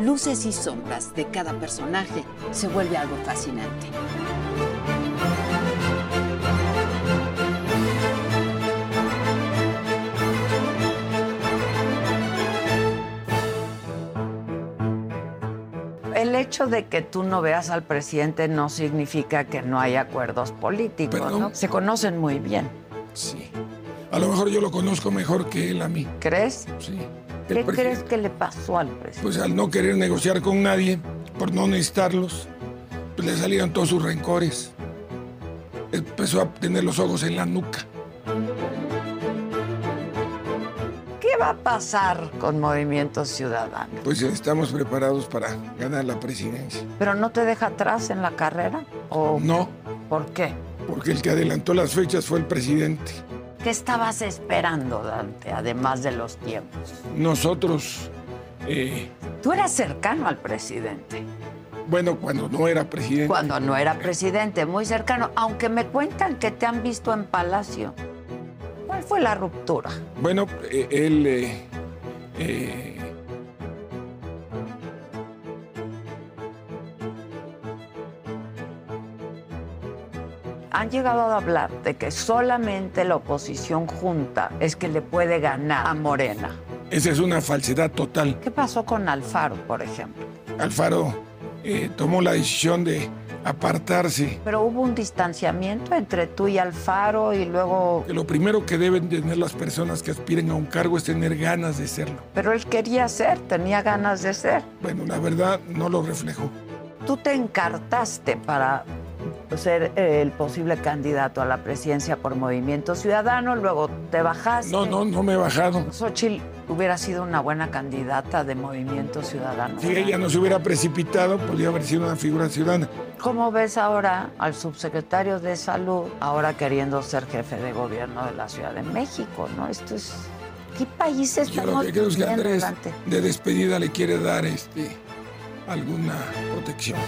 luces y sombras de cada personaje se vuelve algo fascinante. El hecho de que tú no veas al presidente no significa que no hay acuerdos políticos, Perdón. ¿no? Se conocen muy bien. Sí. A lo mejor yo lo conozco mejor que él a mí. ¿Crees? Sí. ¿Qué crees que le pasó al presidente? Pues al no querer negociar con nadie, por no necesitarlos, pues le salieron todos sus rencores. Empezó a tener los ojos en la nuca. ¿Qué va a pasar con Movimiento Ciudadano? Pues estamos preparados para ganar la presidencia. ¿Pero no te deja atrás en la carrera? ¿O No, por qué? porque el que adelantó las fechas fue el presidente. ¿Qué estabas esperando, Dante, además de los tiempos? Nosotros, eh, Tú eras cercano al presidente, bueno, cuando no era presidente, cuando no era presidente, muy cercano, aunque me cuentan que te han visto en Palacio. ¿Cuál fue la ruptura? bueno, eh, él eh, eh, Han llegado a hablar de que solamente la oposición junta es que le puede ganar a Morena. esa es una falsedad total. ¿Qué pasó con Alfaro, por ejemplo? Alfaro eh, tomó la decisión de apartarse. Pero hubo un distanciamiento entre tú y Alfaro y luego... Que lo primero que deben tener las personas que aspiren a un cargo es tener ganas de serlo. Pero él quería ser, tenía ganas de ser. Bueno, la verdad no lo reflejó. Tú te encartaste para ser eh, el posible candidato a la presidencia por Movimiento Ciudadano, luego te bajaste. No, no, no me he bajado. Xochitl hubiera sido una buena candidata de Movimiento Ciudadano. Si ella no se hubiera precipitado, podría haber sido una figura ciudadana. ¿Cómo ves ahora al subsecretario de Salud, ahora queriendo ser jefe de gobierno de la Ciudad de México? ¿no? Esto es... ¿Qué país Yo estamos lo que creo es que Andrés de despedida le quiere dar este, alguna protección.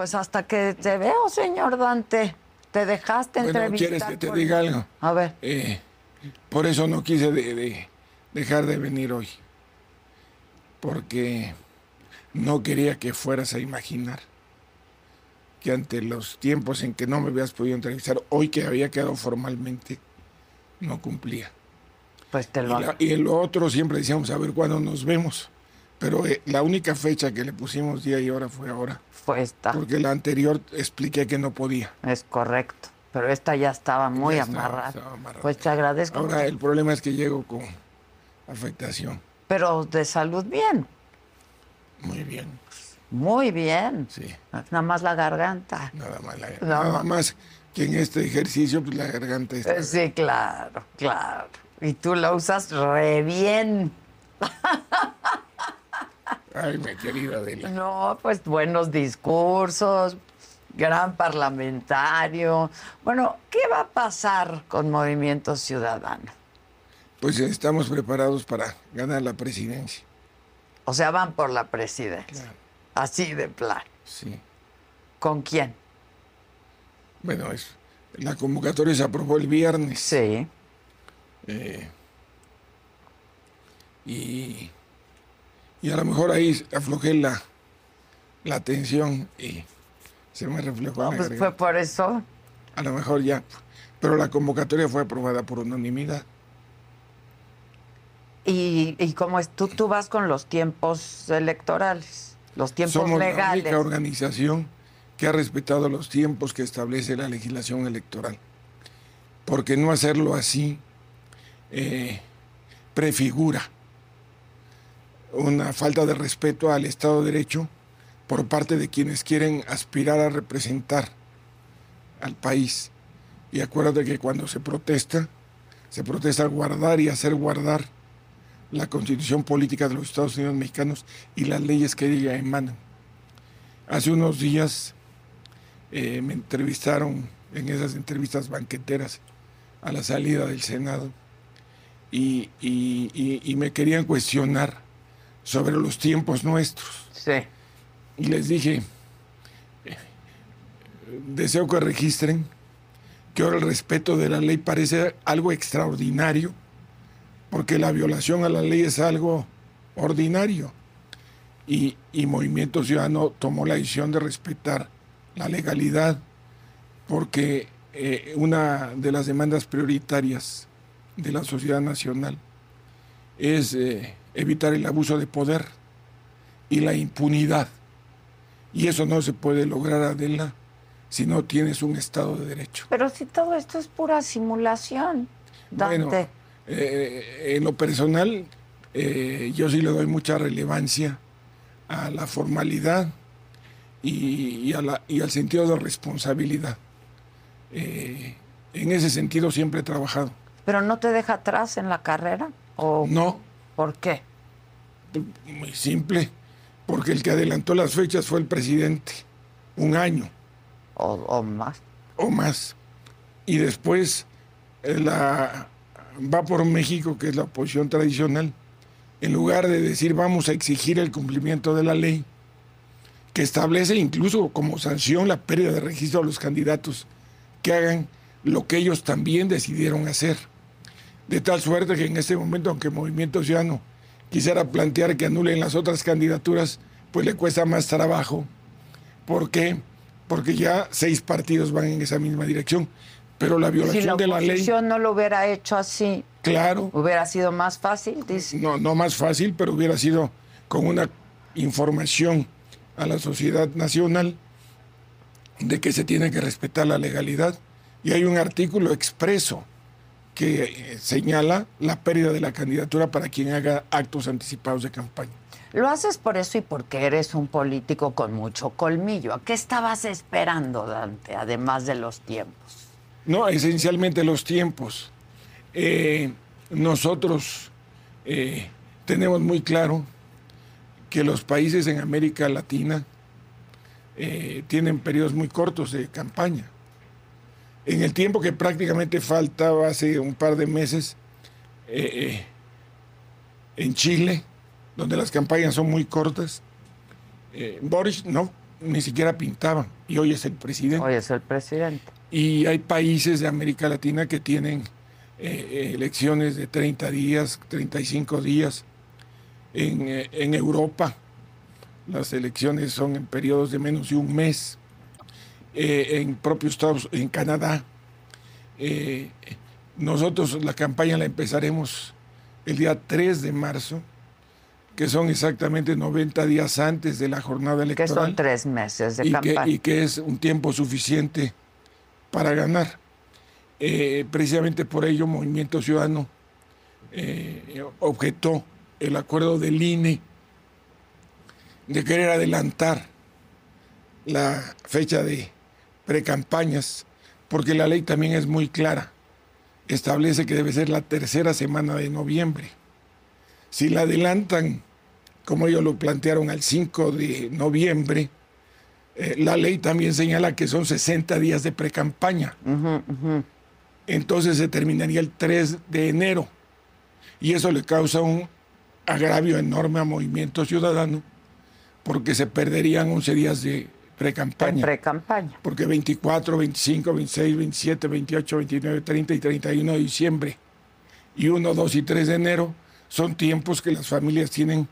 Pues hasta que te veo, señor Dante. Te dejaste Bueno, entrevistar. ¿quieres que te por- diga algo? A ver. Eh, por eso no quise de- de dejar de venir hoy. Porque no quería que fueras a imaginar que ante los tiempos en que no me habías podido entrevistar, hoy que había quedado formalmente, no cumplía. Pues te Y, lo la- y lo otro siempre decíamos a ver cuándo nos vemos. Pero eh, la única fecha que le pusimos día y hora fue ahora. fue esta. Porque la anterior expliqué que no podía. Es correcto. Pero esta ya estaba muy Ya estaba- amarrada. estaba amarrada. Pues te agradezco. Ahora el problema es que llego con afectación. Pero de salud bien. Muy bien, Muy bien. sí. Nada más la garganta. Nada más, la- No. nada más que en este ejercicio pues, la garganta está. Eh, Sí, claro, claro. Y tú la usas re bien. Ay, mi querida Adela. No, pues buenos discursos, gran parlamentario. Bueno, ¿qué va a pasar con Movimiento Ciudadano? Pues estamos preparados para ganar la presidencia. O sea, van por la presidencia. Claro. Así de plan. Sí. ¿Con quién? Bueno, es, la convocatoria se aprobó el viernes. Sí. eh, y, y a lo mejor ahí aflojé la, la atención y se me reflejó en la Pues fue por eso. A lo mejor ya. Pero la convocatoria fue aprobada por unanimidad. Y, y como es, tú, tú vas con los tiempos electorales, los tiempos Somos la legales. única organización que ha respetado los tiempos que establece la legislación electoral. Porque no hacerlo así eh, prefigura una falta de respeto al Estado de Derecho por parte de quienes quieren aspirar a representar al país. Y acuérdate que cuando se protesta, se protesta guardar y hacer guardar la constitución política de los Estados Unidos mexicanos y las leyes que ella emanan. Hace unos días eh, me entrevistaron en esas entrevistas banqueteras a la salida del Senado y me querían cuestionar sobre los tiempos nuestros. Sí. Y les dije, deseo que registren que ahora el respeto de la ley parece algo extraordinario, porque la violación a la ley es algo ordinario. Y, Movimiento Ciudadano tomó la decisión de respetar la legalidad, porque eh, una de las demandas prioritarias de la sociedad nacional es eh, evitar el abuso de poder y la impunidad. Y eso no se puede lograr, Adela, si no tienes un Estado de Derecho. Pero si todo esto es pura simulación, Dante. Bueno, eh, en lo personal, eh, yo sí le doy mucha relevancia a la formalidad y, al sentido de responsabilidad. Eh, en ese sentido siempre he trabajado. ¿Pero no te deja atrás en la carrera? ¿O no. ¿Por qué? Muy simple, porque el que adelantó las fechas fue el presidente, un año. O, más. O más. Y después eh, la, va por México, que es la oposición tradicional, en lugar de decir vamos a exigir el cumplimiento de la ley, que establece incluso como sanción la pérdida de registro a los candidatos que hagan lo que ellos también decidieron hacer. De tal suerte que en este momento, aunque Movimiento Ciudadano quisiera plantear que anulen las otras candidaturas, pues le cuesta más trabajo. ¿Por qué? Porque ya seis partidos van en esa misma dirección. Pero la violación de la ley. Si la no lo hubiera hecho así. Claro. Hubiera sido más fácil, dice. No, no más fácil, pero hubiera sido con una información a la sociedad nacional de que se tiene que respetar la legalidad. Y hay un artículo expreso que eh, señala la pérdida de la candidatura para quien haga actos anticipados de campaña. Lo haces por eso y porque eres un político con mucho colmillo. ¿A qué estabas esperando, Dante, además de los tiempos? No, esencialmente los tiempos. Eh, nosotros eh, tenemos muy claro que los países en América Latina tienen periodos muy cortos de campaña en el tiempo que prácticamente faltaba hace un par de meses eh, eh, en Chile, donde las campañas son muy cortas, eh, Boris no, ni siquiera pintaba y hoy es el presidente. Hoy es el presidente. Y hay países de América Latina que tienen elecciones de 30 días, 35 días. En, en Europa las elecciones son en periodos de menos de un mes. Eh, en propios Estados, en Canadá. Eh, nosotros la campaña la empezaremos el día 3 de marzo, que son exactamente 90 días antes de la jornada electoral. Que son tres meses de y campaña. Que, y que es un tiempo suficiente para ganar. Eh, precisamente por ello, Movimiento Ciudadano objetó el acuerdo del INE de querer adelantar la fecha de precampañas, porque la ley también es muy clara. Establece que debe ser la tercera semana de noviembre. Si la adelantan, como ellos lo plantearon, al 5 de noviembre, eh, la ley también señala que son 60 días de precampaña. Entonces se terminaría el 3 de enero. Y eso le causa un agravio enorme a Movimiento Ciudadano, porque se perderían 11 días de Pre-campaña. Pre-campaña. Porque 24, 25, 26, 27, 28, 29, 30 y 31 de diciembre y 1, 2 y 3 de enero son tiempos que las familias tienen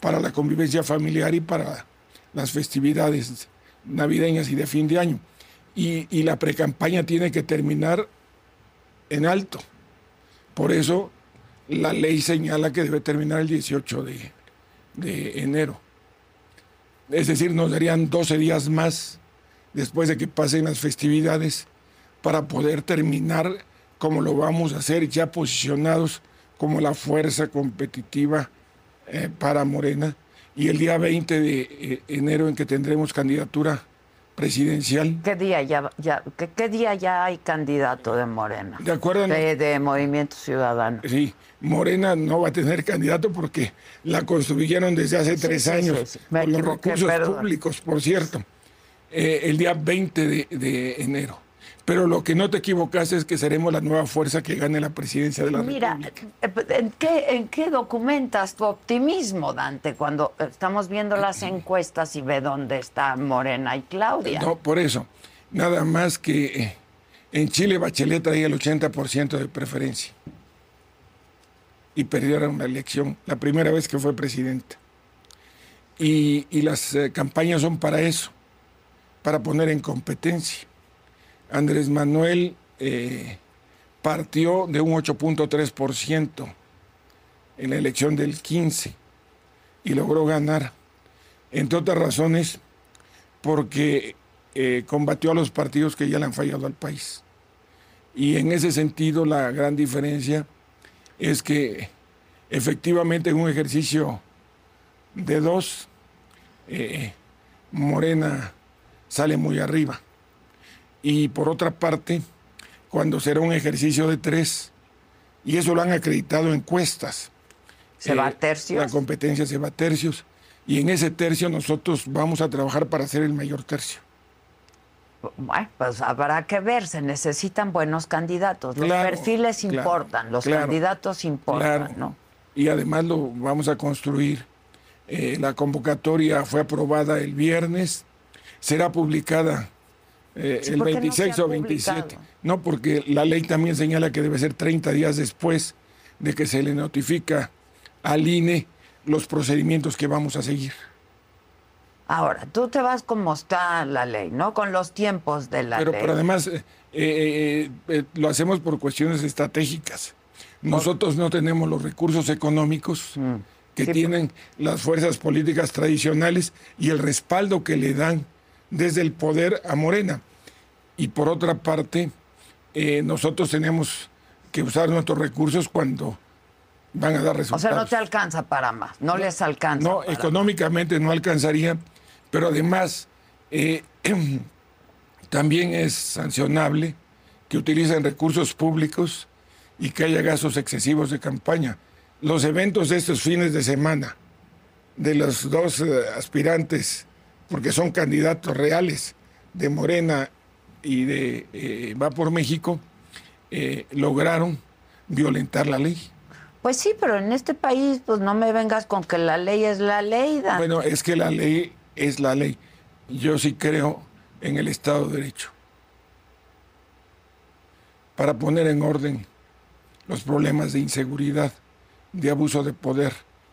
para la convivencia familiar y para las festividades navideñas y de fin de año. Y, y la precampaña tiene que terminar en alto. Por eso la ley señala que debe terminar el 18 de, de enero es decir, nos darían 12 días más después de que pasen las festividades para poder terminar como lo vamos a hacer ya posicionados como la fuerza competitiva eh, para Morena. Y el día 20 de eh, enero en que tendremos candidatura presidencial. ¿Qué día ya, ya qué, qué día ya hay candidato de Morena? ¿De acuerdo? De, de Movimiento Ciudadano. Sí, Morena no va a tener candidato porque la construyeron desde hace Sí, tres sí, años sí, con los recursos perdón. públicos, por cierto, eh, el día 20 de, de enero. Pero lo que no te equivocaste es que seremos la nueva fuerza que gane la presidencia de la Mira, República. ¿en qué, ¿en qué documentas tu optimismo, Dante, cuando estamos viendo las encuestas y ve dónde está Morena y Claudia? No, por eso. Nada más que eh, en Chile Bachelet traía el 80% de preferencia. Y perdieron la elección, la primera vez que fue presidenta. Y, y las eh, campañas son para eso, para poner en competencia. Andrés Manuel eh, partió de un 8.3% en la elección del 15 y logró ganar. Entre otras razones, porque eh, combatió a los partidos que ya le han fallado al país. Y en ese sentido la gran diferencia es que efectivamente en un ejercicio de dos, eh, Morena sale muy arriba. Y por otra parte, cuando será un ejercicio de tres, y eso lo han acreditado encuestas, ¿Se va a tercios? La competencia se va a tercios. Y en ese tercio nosotros vamos a trabajar para ser el mayor tercio. Bueno, pues habrá que ver, se necesitan buenos candidatos. Los Claro, perfiles claro, importan, los claro, candidatos importan. ¿no? Y además lo vamos a construir. Eh, la convocatoria fue aprobada el viernes, será publicada eh, Sí, el ¿por qué no se 26 ha o 27. publicado? No, porque la ley también señala que debe ser 30 días después de que se le notifica al INE los procedimientos que vamos a seguir. Ahora, tú te vas como está la ley, ¿no? Con los tiempos de la pero, ley. pero además eh, eh, eh, lo hacemos por cuestiones estratégicas. Nosotros no tenemos los recursos económicos que Mm. Sí, tienen las fuerzas políticas tradicionales y el respaldo que le dan desde el poder a Morena. Y por otra parte, eh, nosotros tenemos que usar nuestros recursos cuando van a dar o resultados. sea, no te alcanza para más, no les alcanza. No, para económicamente no alcanzaría, pero además eh, también es sancionable que utilicen recursos públicos y que haya gastos excesivos de campaña. Los eventos de estos fines de semana de los dos eh, aspirantes, porque son candidatos reales de Morena y de eh, Va por México, eh, lograron violentar la ley. Pues sí, pero en este país, pues no me vengas con que la ley es la ley, Dante. Bueno, es que la ley es la ley. Yo sí creo en el Estado de Derecho. Para poner en orden los problemas de inseguridad, de abuso de poder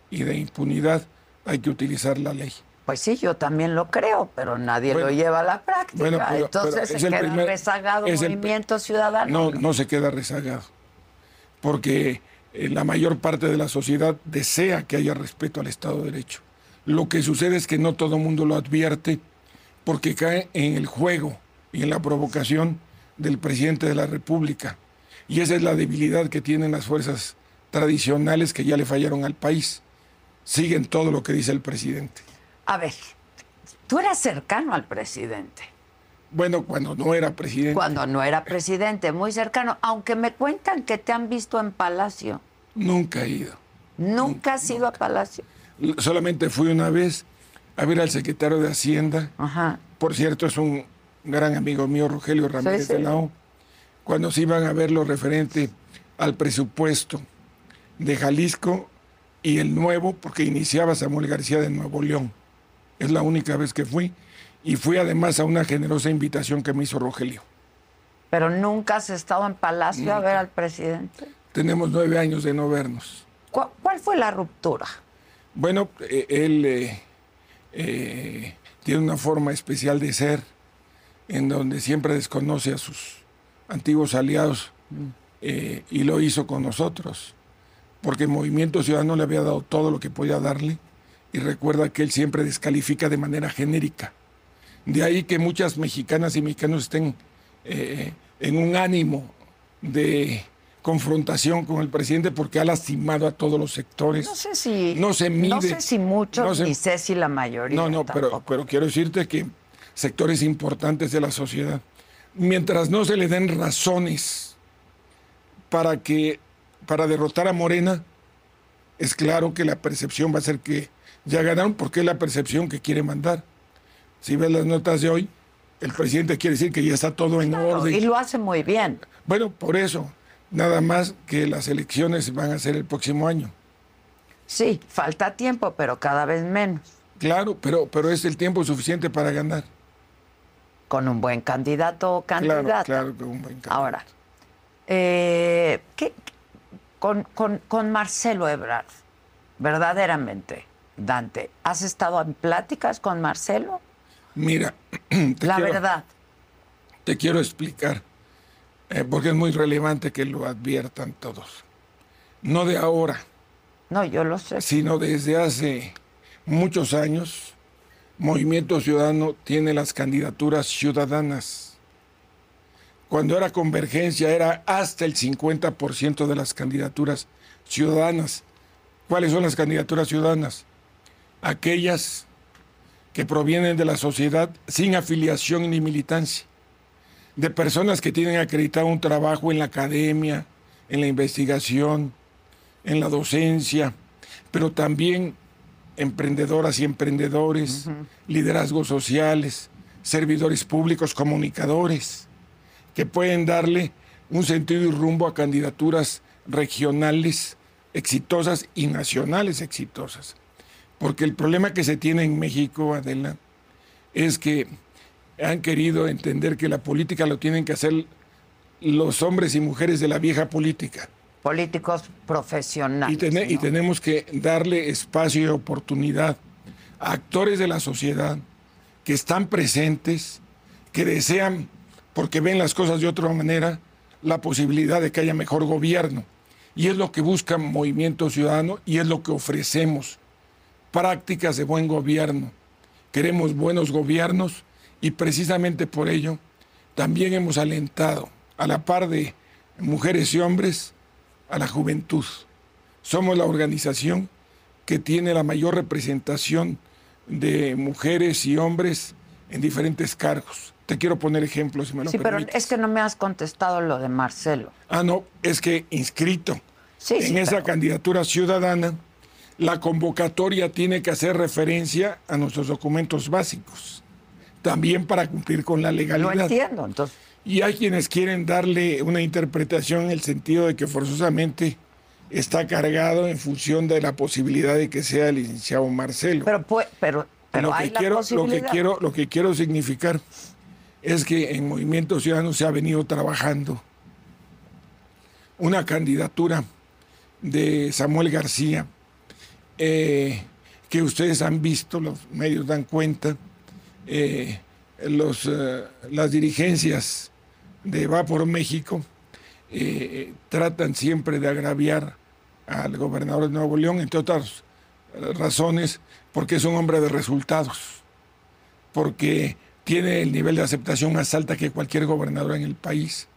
y de impunidad, hay que utilizar la ley. Pues sí, yo también lo creo, pero nadie Bueno, lo lleva a la práctica. bueno, pero- Entonces pero se queda primer- rezagado el- Movimiento Ciudadano. No, no se queda rezagado, porque eh, la mayor parte de la sociedad desea que haya respeto al Estado de Derecho. Lo que sucede es que no todo el mundo lo advierte porque cae en el juego y en la provocación del presidente de la República. Y esa es la debilidad que tienen las fuerzas tradicionales que ya le fallaron al país. Siguen todo lo que dice el presidente. A ver, tú eras cercano al presidente. Bueno, cuando no era presidente. Cuando no era presidente, muy cercano, aunque me cuentan que te han visto en Palacio. Nunca he ido. Nunca has ido a Palacio. Solamente fui una vez a ver al secretario de Hacienda. Ajá. Por cierto, es un gran amigo mío, Rogelio Ramírez de la O. Cuando se iban a ver lo referente al presupuesto de Jalisco y el nuevo, porque iniciaba Samuel García de Nuevo León. Es la única vez que fui. Y fui además a una generosa invitación que me hizo Rogelio. Pero nunca has estado en Palacio a ver al presidente. Tenemos nueve años de no vernos. ¿Cu- ¿Cuál fue la ruptura? Bueno, eh, él eh, eh, tiene una forma especial de ser, en donde siempre desconoce a sus antiguos aliados eh, y lo hizo con nosotros, porque el Movimiento Ciudadano le había dado todo lo que podía darle y recuerda que él siempre descalifica de manera genérica. De ahí que muchas mexicanas y mexicanos estén eh, en un ánimo de confrontación con el presidente porque ha lastimado a todos los sectores. No sé si. No se mide. No sé si muchos, No se- ni sé si la mayoría. No, no, pero, pero quiero decirte que sectores importantes de la sociedad. Mientras no se le den razones para que para derrotar a Morena, es claro que la percepción va a ser que ya ganaron porque es la percepción que quiere mandar. Si ves las notas de hoy, el presidente quiere decir que ya está todo en orden. Y lo hace muy bien. Bueno, por eso, nada más que las elecciones van a ser el próximo año. Sí, falta tiempo, pero cada vez menos. Claro, pero, pero es el tiempo suficiente para ganar. Con un buen candidato o candidata. Claro, claro, con un buen candidato. Ahora, eh, ¿qué, con, con, con Marcelo Ebrard, verdaderamente, Dante, ¿has estado en pláticas con Marcelo? Mira, te la quiero, verdad. Te quiero explicar, eh, porque es muy relevante que lo adviertan todos. No de ahora. No, yo lo sé. Sino desde hace muchos años, Movimiento Ciudadano tiene las candidaturas ciudadanas. Cuando era convergencia era hasta el 50% de las candidaturas ciudadanas. ¿Cuáles son las candidaturas ciudadanas? Aquellas que provienen de la sociedad sin afiliación ni militancia, de personas que tienen acreditado un trabajo en la academia, en la investigación, en la docencia, pero también emprendedoras y emprendedores, uh -huh. liderazgos sociales, servidores públicos, comunicadores, que pueden darle un sentido y rumbo a candidaturas regionales exitosas y nacionales exitosas. Porque el problema que se tiene en México, Adela, es que han querido entender que la política lo tienen que hacer los hombres y mujeres de la vieja política. Políticos profesionales. Y, ten ¿no? y tenemos que darle espacio y oportunidad a actores de la sociedad que están presentes, que desean, porque ven las cosas de otra manera, la posibilidad de que haya mejor gobierno. Y es lo que busca Movimiento Ciudadano y es lo que ofrecemos. Prácticas de buen gobierno. Queremos buenos gobiernos y precisamente por ello también hemos alentado a la par de mujeres y hombres a la juventud. Somos la organización que tiene la mayor representación de mujeres y hombres en diferentes cargos. Te quiero poner ejemplos, si me lo Sí, permites. pero es que no me has contestado lo de Marcelo. Ah, no, es que inscrito Sí, en sí, esa pero- candidatura ciudadana, la convocatoria tiene que hacer referencia a nuestros documentos básicos, también para cumplir con la legalidad. entiendo, entonces. Y hay quienes quieren darle una interpretación en el sentido de que forzosamente está cargado en función de la posibilidad de que sea el licenciado Marcelo. Pero, pues, pero, pero lo, hay que la quiero, lo, que quiero, lo que quiero significar es que en Movimiento Ciudadano se ha venido trabajando una candidatura de Samuel García, eh, que ustedes han visto, los medios dan cuenta, eh, los, eh, las dirigencias de Va por México tratan siempre de agraviar al gobernador de Nuevo León, entre otras razones, porque es un hombre de resultados, porque tiene el nivel de aceptación más alta que cualquier gobernador en el país,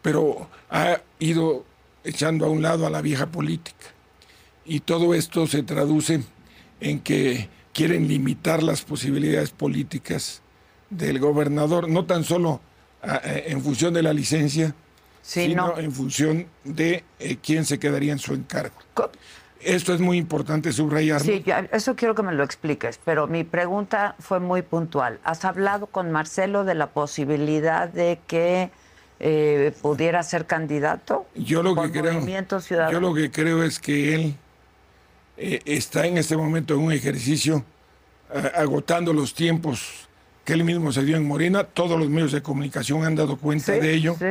pero ha ido echando a un lado a la vieja política. Y todo esto se traduce en que quieren limitar las posibilidades políticas del gobernador, no tan solo en función de la licencia, Sí, sino no. en función de eh, quién se quedaría en su encargo. Esto es muy importante subrayarlo. Sí, eso quiero que me lo expliques, pero mi pregunta fue muy puntual. ¿Has hablado con Marcelo de la posibilidad de que eh, pudiera ser candidato? Yo lo que creo, yo lo que creo es que él eh, está en este momento en un ejercicio eh, agotando los tiempos que él mismo se dio en Morena. Todos los medios de comunicación han dado cuenta Sí, de ello sí.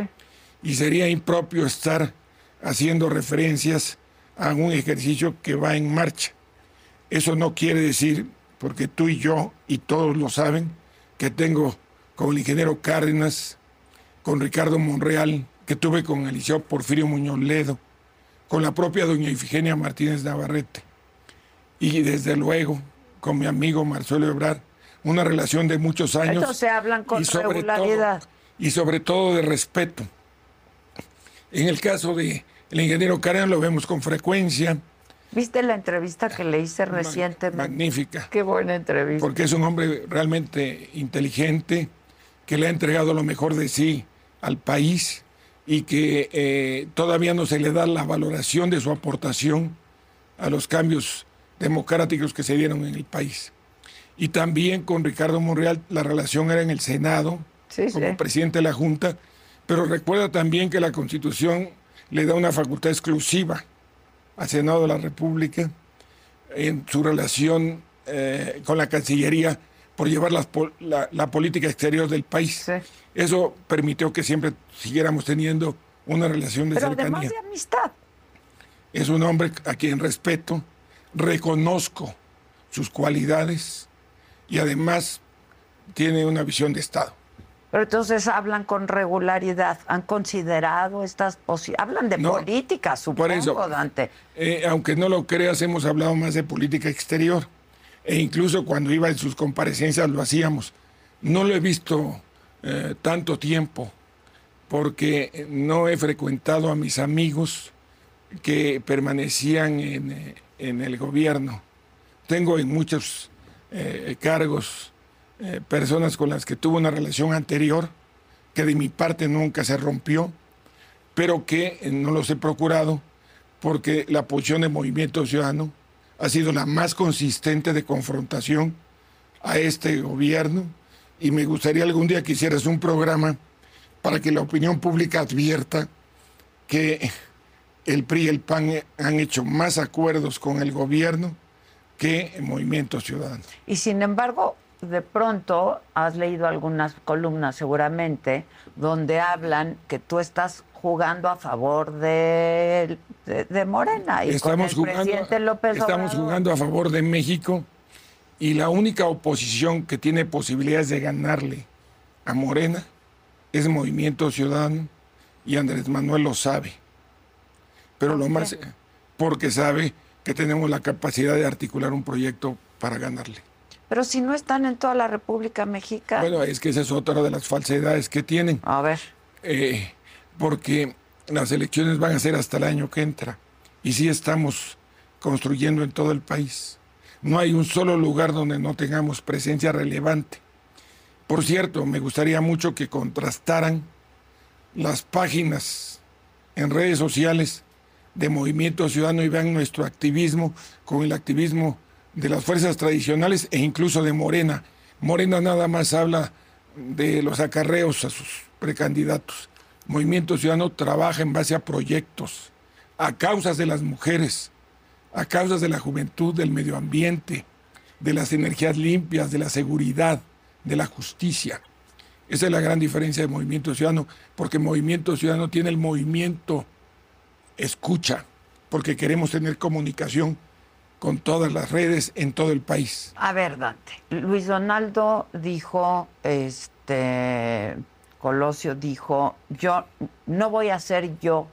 y sería impropio estar haciendo referencias a un ejercicio que va en marcha. Eso no quiere decir, porque tú y yo, y todos lo saben, que tengo con el ingeniero Cárdenas, con Ricardo Monreal, que tuve con Eliseo Porfirio Muñoz Ledo, con la propia doña Ifigenia Martínez Navarrete, y desde luego con mi amigo Marcelo Ebrard, una relación de muchos años. Entonces se hablan con y sobre regularidad. todo- y sobre todo de respeto. En el caso de el ingeniero Karen lo vemos con frecuencia, ¿Viste la entrevista que le hice recientemente? Magnífica. Qué buena entrevista. Porque es un hombre realmente inteligente, que le ha entregado lo mejor de sí al país y que eh, todavía no se le da la valoración de su aportación a los cambios democráticos que se dieron en el país. Y también con Ricardo Monreal la relación era en el Senado, como presidente de la Junta, pero recuerda también que la Constitución le da una facultad exclusiva al Senado de la República en su relación eh, con la Cancillería por llevar la, política exterior del país. Eso permitió que siempre siguiéramos teniendo una relación de Pero cercanía. Además de amistad. Es un hombre a quien respeto, reconozco sus cualidades y además tiene una visión de Estado. Pero entonces hablan con regularidad, han considerado estas posibilidades, hablan de política, supongo, Dante. Eh, aunque no lo creas, hemos hablado más de política exterior. E incluso cuando iba en sus comparecencias lo hacíamos. No lo he visto eh, tanto tiempo porque no he frecuentado a mis amigos que permanecían en, eh, el gobierno. Tengo en muchos cargos eh, personas con las que tuve una relación anterior, que de mi parte nunca se rompió, pero que eh, no los he procurado porque la posición de Movimiento Ciudadano ha sido la más consistente de confrontación a este gobierno y me gustaría algún día que hicieras un programa para que la opinión pública advierta que el PRI y el PAN han hecho más acuerdos con el gobierno que el Movimiento Ciudadano. Y sin embargo, de pronto has leído algunas columnas seguramente donde hablan que tú estás jugando a favor de, de, Morena y estamos con el jugando, presidente López Estamos jugando a favor de México y la única oposición que tiene posibilidades de ganarle a Morena es Movimiento Ciudadano y Andrés Manuel lo sabe. Pero lo más porque sabe que tenemos la capacidad de articular un proyecto para ganarle. Pero si no están en toda la República Mexicana. Bueno, es que esa es otra de las falsedades que tienen. A ver. Eh, porque las elecciones van a ser hasta el año que entra. Y sí estamos construyendo en todo el país. No hay un solo lugar donde no tengamos presencia relevante. Por cierto, me gustaría mucho que contrastaran las páginas en redes sociales de Movimiento Ciudadano y vean nuestro activismo con el activismo de las fuerzas tradicionales e incluso de Morena. Morena nada más habla de los acarreos a sus precandidatos. Movimiento Ciudadano trabaja en base a proyectos, a causas de las mujeres, a causas de la juventud, del medio ambiente, de las energías limpias, de la seguridad, de la justicia. Esa es la gran diferencia de Movimiento Ciudadano, porque Movimiento Ciudadano tiene el movimiento escucha, porque queremos tener comunicación con todas las redes en todo el país. A ver, Dante, Luis Donaldo dijo, este, Colosio dijo, yo no voy a ser yo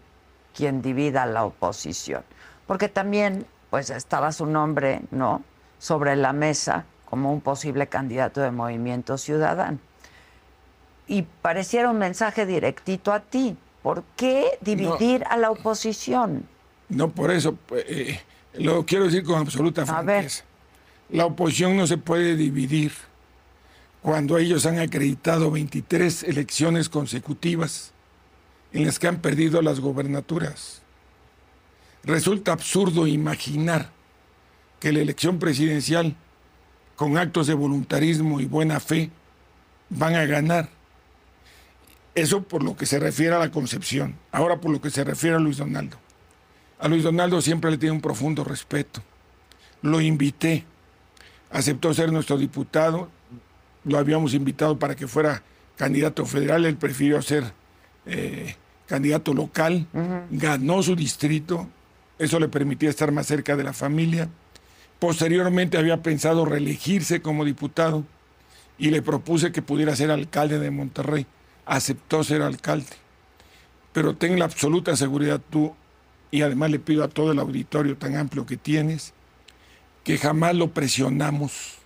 quien divida la oposición, porque también, pues, estaba su nombre, ¿no?, sobre la mesa como un posible candidato de Movimiento Ciudadano. Y pareciera un mensaje directito a ti. ¿Por qué dividir a la oposición? No, por eso. Eh, lo quiero decir con absoluta franqueza. La oposición no se puede dividir cuando ellos han acreditado 23 elecciones consecutivas en las que han perdido las gobernaturas. Resulta absurdo imaginar que la elección presidencial, con actos de voluntarismo y buena fe, van a ganar. Eso por lo que se refiere a la concepción. Ahora por lo que se refiere a Luis Donaldo. A Luis Donaldo siempre le tiene un profundo respeto. Lo invité, aceptó ser nuestro diputado, lo habíamos invitado para que fuera candidato federal, él prefirió ser eh, candidato local, ganó su distrito, eso le permitía estar más cerca de la familia. Posteriormente había pensado reelegirse como diputado y le propuse que pudiera ser alcalde de Monterrey. Aceptó ser alcalde. Pero ten la absoluta seguridad tú y además le pido a todo el auditorio tan amplio que tienes, que jamás lo presionamos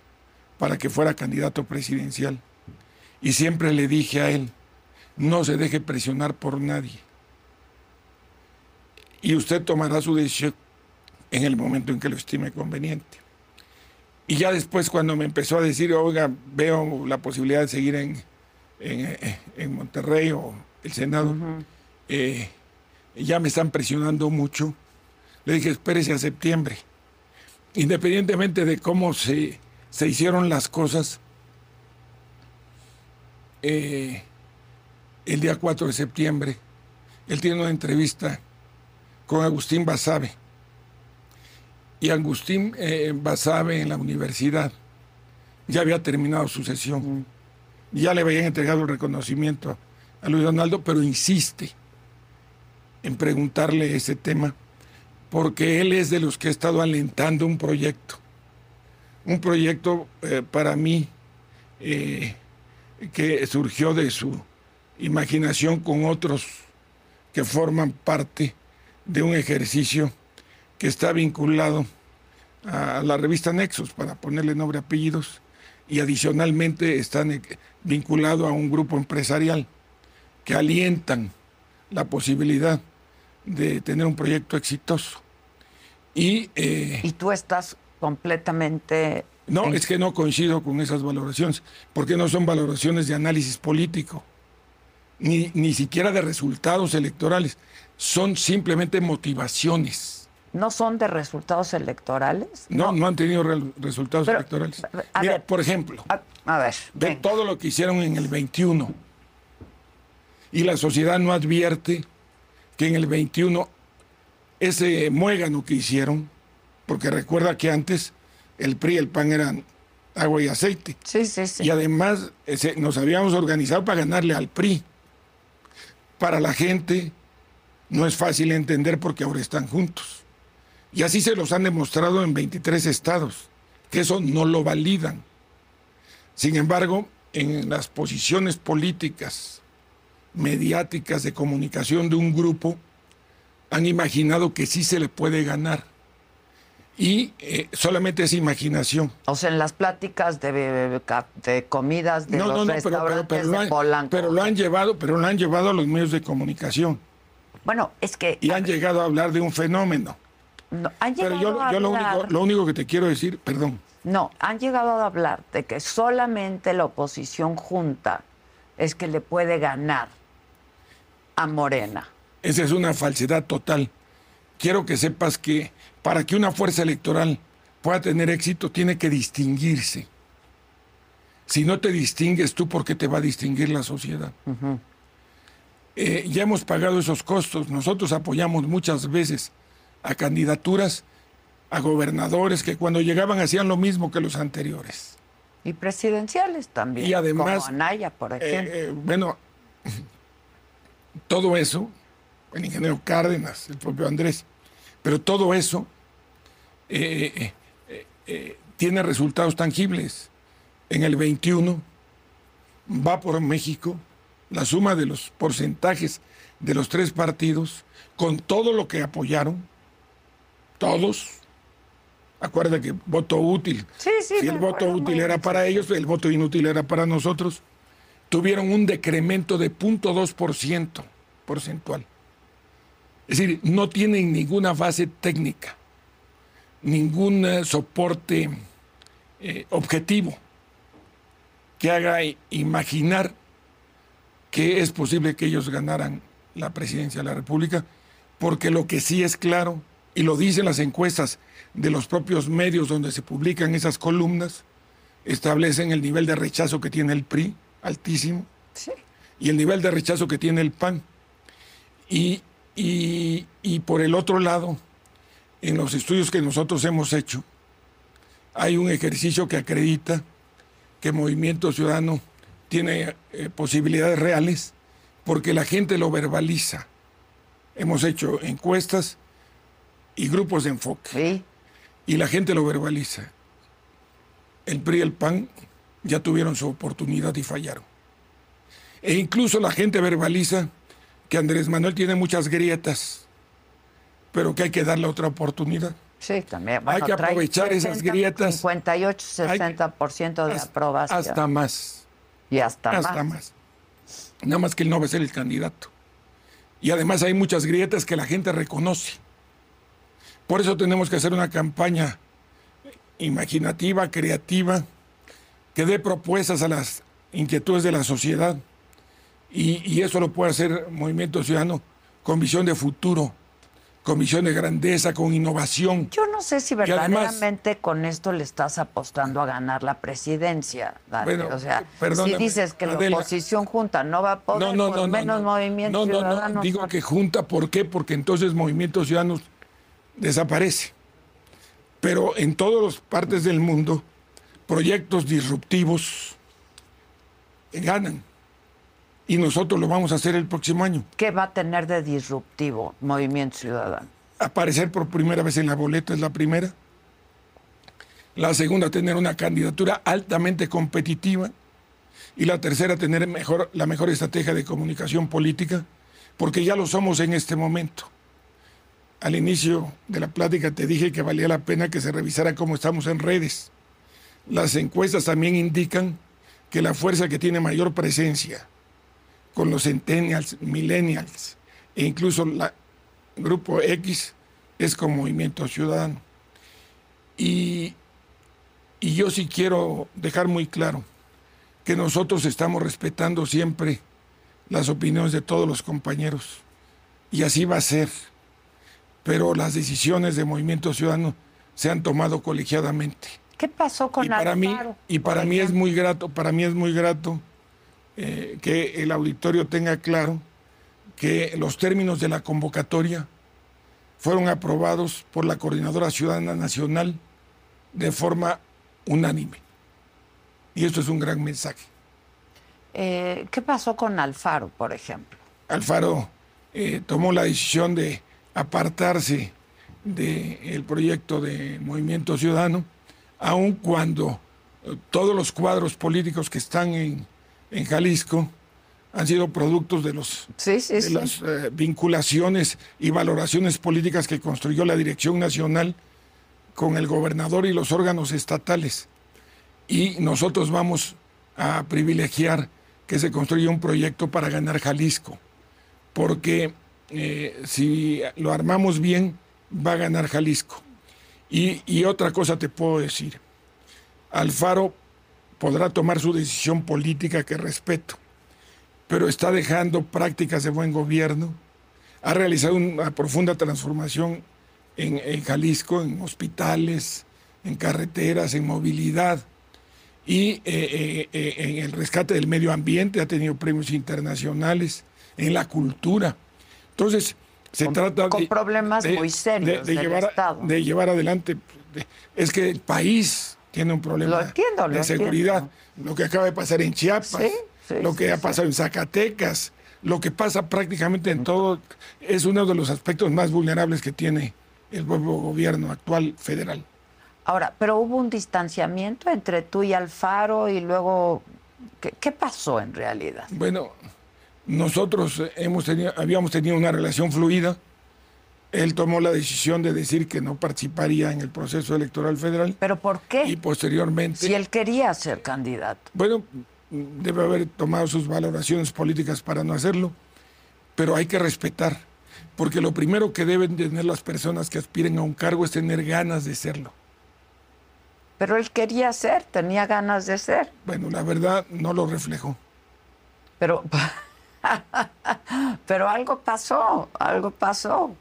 para que fuera candidato presidencial. Y siempre le dije a él, no se deje presionar por nadie. Y usted tomará su decisión en el momento en que lo estime conveniente. Y ya después cuando me empezó a decir, oiga, veo la posibilidad de seguir en, en, Monterrey o el Senado, eh, ya me están presionando mucho, le dije, espérese a septiembre. Independientemente de cómo se, se hicieron las cosas, eh, el día 4 de septiembre, él tiene una entrevista con Agustín Basabe. Y Agustín eh, Basabe en la universidad ya había terminado su sesión. Ya le habían entregado el reconocimiento a Luis Donaldo, pero insiste en preguntarle ese tema, porque él es de los que ha estado alentando un proyecto. Un proyecto eh, para mí eh, que surgió de su imaginación con otros que forman parte de un ejercicio que está vinculado a la revista Nexos, para ponerle nombre apellidos, y adicionalmente están vinculados a un grupo empresarial que alientan la posibilidad de tener un proyecto exitoso. Y, eh, ¿Y tú estás completamente... No, es que no coincido con esas valoraciones, porque no son valoraciones de análisis político, ni, ni siquiera de resultados electorales son simplemente motivaciones. ¿No son de resultados electorales? No, no, han tenido resultados electorales. Mira, por ejemplo, a, ver, ve todo lo que hicieron en el 21 y la sociedad no advierte que en el 21 ese muégano que hicieron, porque recuerda que antes el PRI y el PAN eran agua y aceite. Sí, sí, sí. Y además nos habíamos organizado para ganarle al PRI. Para la gente no es fácil entender porque ahora están juntos. Y así se los han demostrado en 23 estados, que eso no lo validan. Sin embargo, en las posiciones políticas, mediáticas de comunicación de un grupo, han imaginado que sí se le puede ganar. Y eh, solamente es imaginación. O sea, en las pláticas de, de comidas de los restaurantes pero, pero lo han llevado, pero lo han llevado a los medios de comunicación. Bueno, es que... Y han llegado a hablar de un fenómeno. No, han llegado Pero yo, a yo lo, único, lo único que te quiero decir, perdón. No, han llegado a hablar de que solamente la oposición junta es que le puede ganar a Morena. Esa es una falsedad total. Quiero que sepas que para que una fuerza electoral pueda tener éxito tiene que distinguirse. Si no te distingues tú, ¿por qué te va a distinguir la sociedad? Eh, ya hemos pagado esos costos. Nosotros apoyamos muchas veces a candidaturas a gobernadores que cuando llegaban hacían lo mismo que los anteriores. Y presidenciales también. Y además. Como Anaya, por eh, ejemplo. Eh, bueno, todo eso, el ingeniero Cárdenas, el propio Andrés, pero todo eso tiene resultados tangibles. En el 21 va por México la suma de los porcentajes de los tres partidos, con todo lo que apoyaron, todos, acuerda que voto útil, si el voto útil era para ellos, el voto inútil era para nosotros, tuvieron un decremento de 0.2% porcentual. Es decir, no tienen ninguna base técnica, ningún eh, soporte eh, objetivo que haga imaginar que es posible que ellos ganaran la presidencia de la República, porque lo que sí es claro, y lo dicen las encuestas de los propios medios donde se publican esas columnas, establecen el nivel de rechazo que tiene el PRI, altísimo, y el nivel de rechazo que tiene el PAN. Y, y por el otro lado, en los estudios que nosotros hemos hecho, hay un ejercicio que acredita que Movimiento Ciudadano tiene eh, posibilidades reales porque la gente lo verbaliza. Hemos hecho encuestas y grupos de enfoque. Y la gente lo verbaliza. El PRI y el PAN ya tuvieron su oportunidad y fallaron. E incluso la gente verbaliza que Andrés Manuel tiene muchas grietas, pero que hay que darle otra oportunidad. Sí, también. hay que aprovechar esas grietas. 58, 60% de aprobación. Hasta más. Y hasta, hasta más. Nada más que él no va a ser el candidato. Y además hay muchas grietas que la gente reconoce. Por eso tenemos que hacer una campaña imaginativa, creativa, que dé propuestas a las inquietudes de la sociedad. Y, y eso lo puede hacer Movimiento Ciudadano con visión de futuro, con visión de grandeza, con innovación. Yo no sé si además- verdaderamente con esto le estás apostando a ganar la presidencia. Bueno, o sea, si dices que la oposición junta no va a poder, No, no, pues no, no, menos no. movimiento No, no, no, ciudadano. Digo que junta, ¿por qué? Porque entonces Movimiento Ciudadano desaparece. Pero en todas las partes del mundo, proyectos disruptivos ganan. Y nosotros lo vamos a hacer el próximo año. ¿Qué va a tener de disruptivo Movimiento Ciudadano? Aparecer por primera vez en la boleta es la primera. La segunda, tener una candidatura altamente competitiva. Y la tercera, tener mejor, la mejor estrategia de comunicación política, porque ya lo somos en este momento. Al inicio de la plática te dije que valía la pena que se revisara cómo estamos en redes. Las encuestas también indican que la fuerza que tiene mayor presencia con los centennials, millennials e incluso la grupo X es con Movimiento Ciudadano. Y, y yo sí quiero dejar muy claro que nosotros estamos respetando siempre las opiniones de todos los compañeros. Y así va a ser. Pero las decisiones de Movimiento Ciudadano se han tomado colegiadamente. ¿Qué pasó con y para mí Alfaro, y para mí es muy grato para mí es muy grato eh, que el auditorio tenga claro que los términos de la convocatoria fueron aprobados por la coordinadora ciudadana nacional de forma unánime y esto es un gran mensaje Eh, ¿Qué pasó con Alfaro, por ejemplo? Alfaro eh, tomó la decisión de apartarse del proyecto de Movimiento Ciudadano, aun cuando eh, todos los cuadros políticos que están en, en Jalisco han sido productos de, los, Sí, sí, de sí. las eh, vinculaciones y valoraciones políticas que construyó la Dirección Nacional con el gobernador y los órganos estatales. Y nosotros vamos a privilegiar que se construya un proyecto para ganar Jalisco, porque eh, si lo armamos bien, va a ganar Jalisco. Y, otra cosa te puedo decir, Alfaro podrá tomar su decisión política que respeto, pero está dejando prácticas de buen gobierno, ha realizado una profunda transformación en, Jalisco, en hospitales, en carreteras, en movilidad y eh, eh, en el rescate del medio ambiente, ha tenido premios internacionales, en la cultura. Entonces, se Con- trata con de... problemas muy serios del llevar, a- Estado. de llevar adelante. de- es que el país tiene un problema Lo entiendo, lo de seguridad. Lo que acaba de pasar en Chiapas, Sí, sí, lo que sí, ha pasado en Zacatecas, lo que pasa prácticamente en todo, es uno de los aspectos más vulnerables que tiene el nuevo gobierno actual federal. Ahora, pero hubo un distanciamiento entre tú y Alfaro y luego, ¿qué, qué pasó en realidad? Bueno, nosotros hemos tenido, habíamos tenido una relación fluida. Él tomó la decisión de decir que no participaría en el proceso electoral federal ¿Pero por y qué? posteriormente, Si él quería ser candidato. bueno, debe haber tomado sus valoraciones políticas para no hacerlo, pero hay que respetar, porque lo primero que deben tener las personas que aspiren a un cargo es tener ganas de serlo. Pero él quería ser, tenía ganas de ser. Bueno, la verdad no lo reflejó. Pero, pero algo pasó, algo pasó.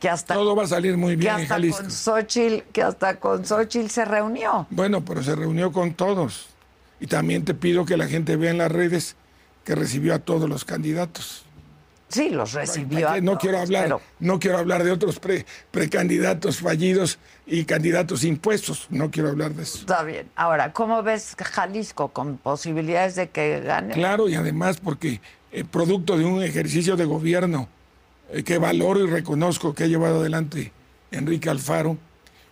Que hasta, Todo va a salir muy que bien en Jalisco. con Xochitl, que hasta con Xochitl se reunió. Bueno, pero se reunió con todos. Y también te pido que la gente vea en las redes que recibió a todos los candidatos. Sí, los recibió. no todos, quiero hablar, pero- no quiero hablar de otros pre- precandidatos fallidos y candidatos impuestos. No quiero hablar de eso. Está bien. Ahora, ¿cómo ves Jalisco con posibilidades de que gane? Claro, y además porque eh, producto de un ejercicio de gobierno eh, que valoro y reconozco que ha llevado adelante Enrique Alfaro,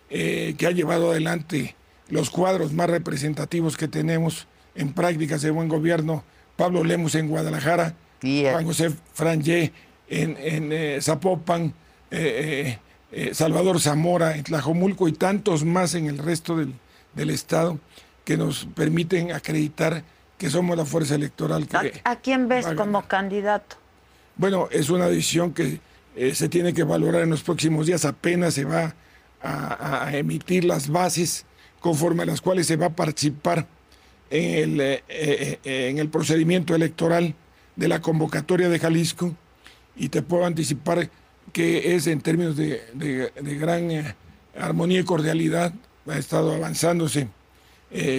eh, que ha llevado adelante los cuadros más representativos que tenemos en prácticas de buen gobierno, Pablo Lemos en Guadalajara, Juan José Frangé en, en, eh, Zapopan, eh, eh, Salvador Zamora en Tlajomulco y tantos más en el resto del, del estado que nos permiten acreditar que somos la fuerza electoral que ¿A, a quién ves como candidato? Bueno, es una decisión que se tiene que valorar en los próximos días. Apenas se va a, emitir las bases conforme a las cuales se va a participar en el, en el procedimiento electoral de la convocatoria de Jalisco. Y te puedo anticipar que es en términos de, de, gran armonía y cordialidad, ha estado avanzándose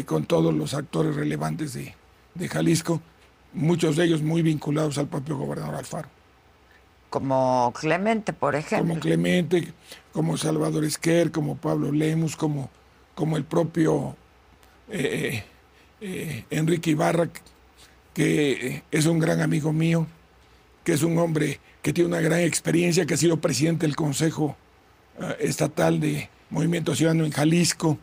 con todos los actores relevantes de, de Jalisco, muchos de ellos muy vinculados al propio gobernador Alfaro como Clemente, por ejemplo. Como Clemente, como Salvador Esquer, como Pablo Lemus, como, como el propio eh, eh, Enrique Ibarra, que es un gran amigo mío, que es un hombre que tiene una gran experiencia, que ha sido presidente del Consejo eh, Estatal de Movimiento Ciudadano en Jalisco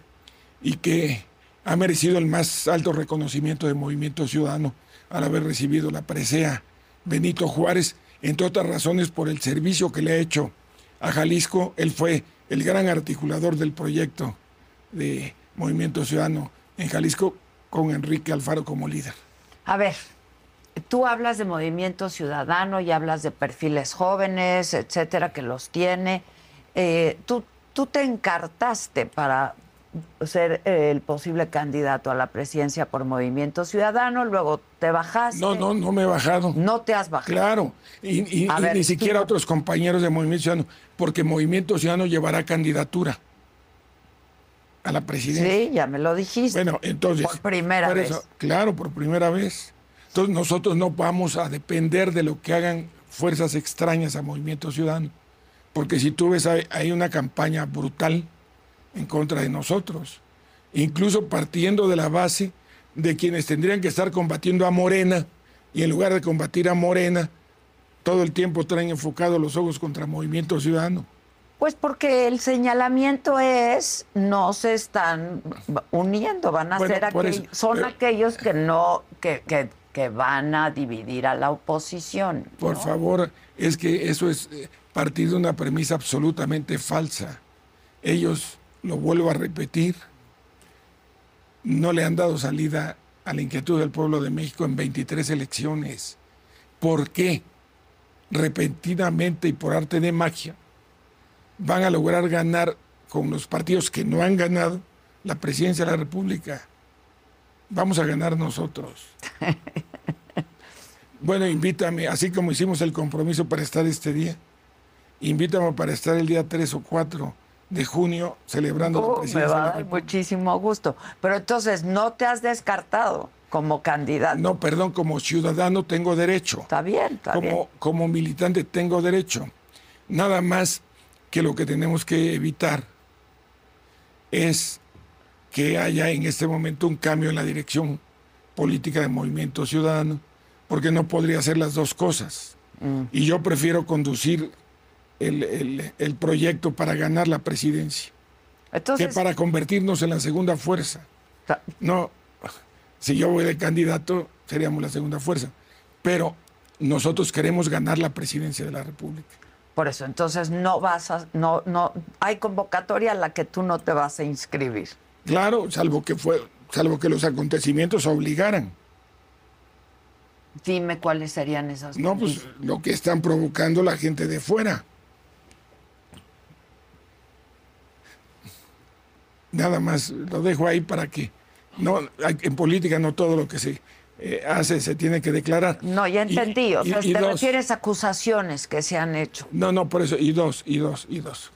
y que ha merecido el más alto reconocimiento de Movimiento Ciudadano al haber recibido la presea Benito Juárez entre otras razones por el servicio que le ha hecho a Jalisco. Él fue el gran articulador del proyecto de Movimiento Ciudadano en Jalisco con Enrique Alfaro como líder. A ver, tú hablas de Movimiento Ciudadano y hablas de perfiles jóvenes, etcétera, que los tiene. Eh, tú, tú te encartaste para ser el posible candidato a la presidencia por Movimiento Ciudadano, luego te bajaste. No, no, no me he bajado. No te has bajado. Claro, y, ni siquiera otros compañeros de Movimiento Ciudadano, porque Movimiento Ciudadano llevará candidatura a la presidencia. Sí, ya me lo dijiste. Bueno, entonces. Por primera vez. claro, por primera vez. Entonces nosotros no vamos a depender de lo que hagan fuerzas extrañas a Movimiento Ciudadano. Porque si tú ves, hay una campaña brutal en contra de nosotros, incluso partiendo de la base de quienes tendrían que estar combatiendo a Morena y en lugar de combatir a Morena, todo el tiempo traen enfocados los ojos contra Movimiento Ciudadano. Pues porque el señalamiento es no se están uniendo, van a ser aquellos, son aquellos que no que, que, que, van a dividir a la oposición. Por favor, es que eso es eh, partir de una premisa absolutamente falsa. Ellos lo vuelvo a repetir, no le han dado salida a la inquietud del pueblo de México en 23 elecciones. ¿Por qué? Repentinamente y por arte de magia van a lograr ganar con los partidos que no han ganado la presidencia de la República. Vamos a ganar nosotros. Bueno, invítame, así como hicimos el compromiso para estar este día, invítame para estar el día 3 o 4 de junio celebrando la presidencia. Me va a dar muchísimo gusto. Pero entonces, ¿no te has descartado como candidato? No, perdón, como ciudadano tengo derecho. Está bien, está como, bien. Como militante tengo derecho. Nada más que lo que tenemos que evitar es que haya en este momento un cambio en la dirección política del movimiento ciudadano, porque no podría hacer las dos cosas. Mm. Y yo prefiero conducir el, proyecto para ganar la presidencia. que para convertirnos en la segunda fuerza. No, si yo voy de candidato, seríamos la segunda fuerza. Pero nosotros queremos ganar la presidencia de la República. Por eso, entonces no vas a, no, no, hay convocatoria a la que tú no te vas a inscribir. Claro, salvo que fue, salvo que los acontecimientos obligaran. Dime cuáles serían esas. No, pues lo que están provocando la gente de fuera. Nada más lo dejo ahí para que no en política no todo lo que se eh, hace se tiene que declarar. No, ya entendí. o sea, te refieres a acusaciones que se han hecho. No, no, por eso. Y dos, y dos, y dos.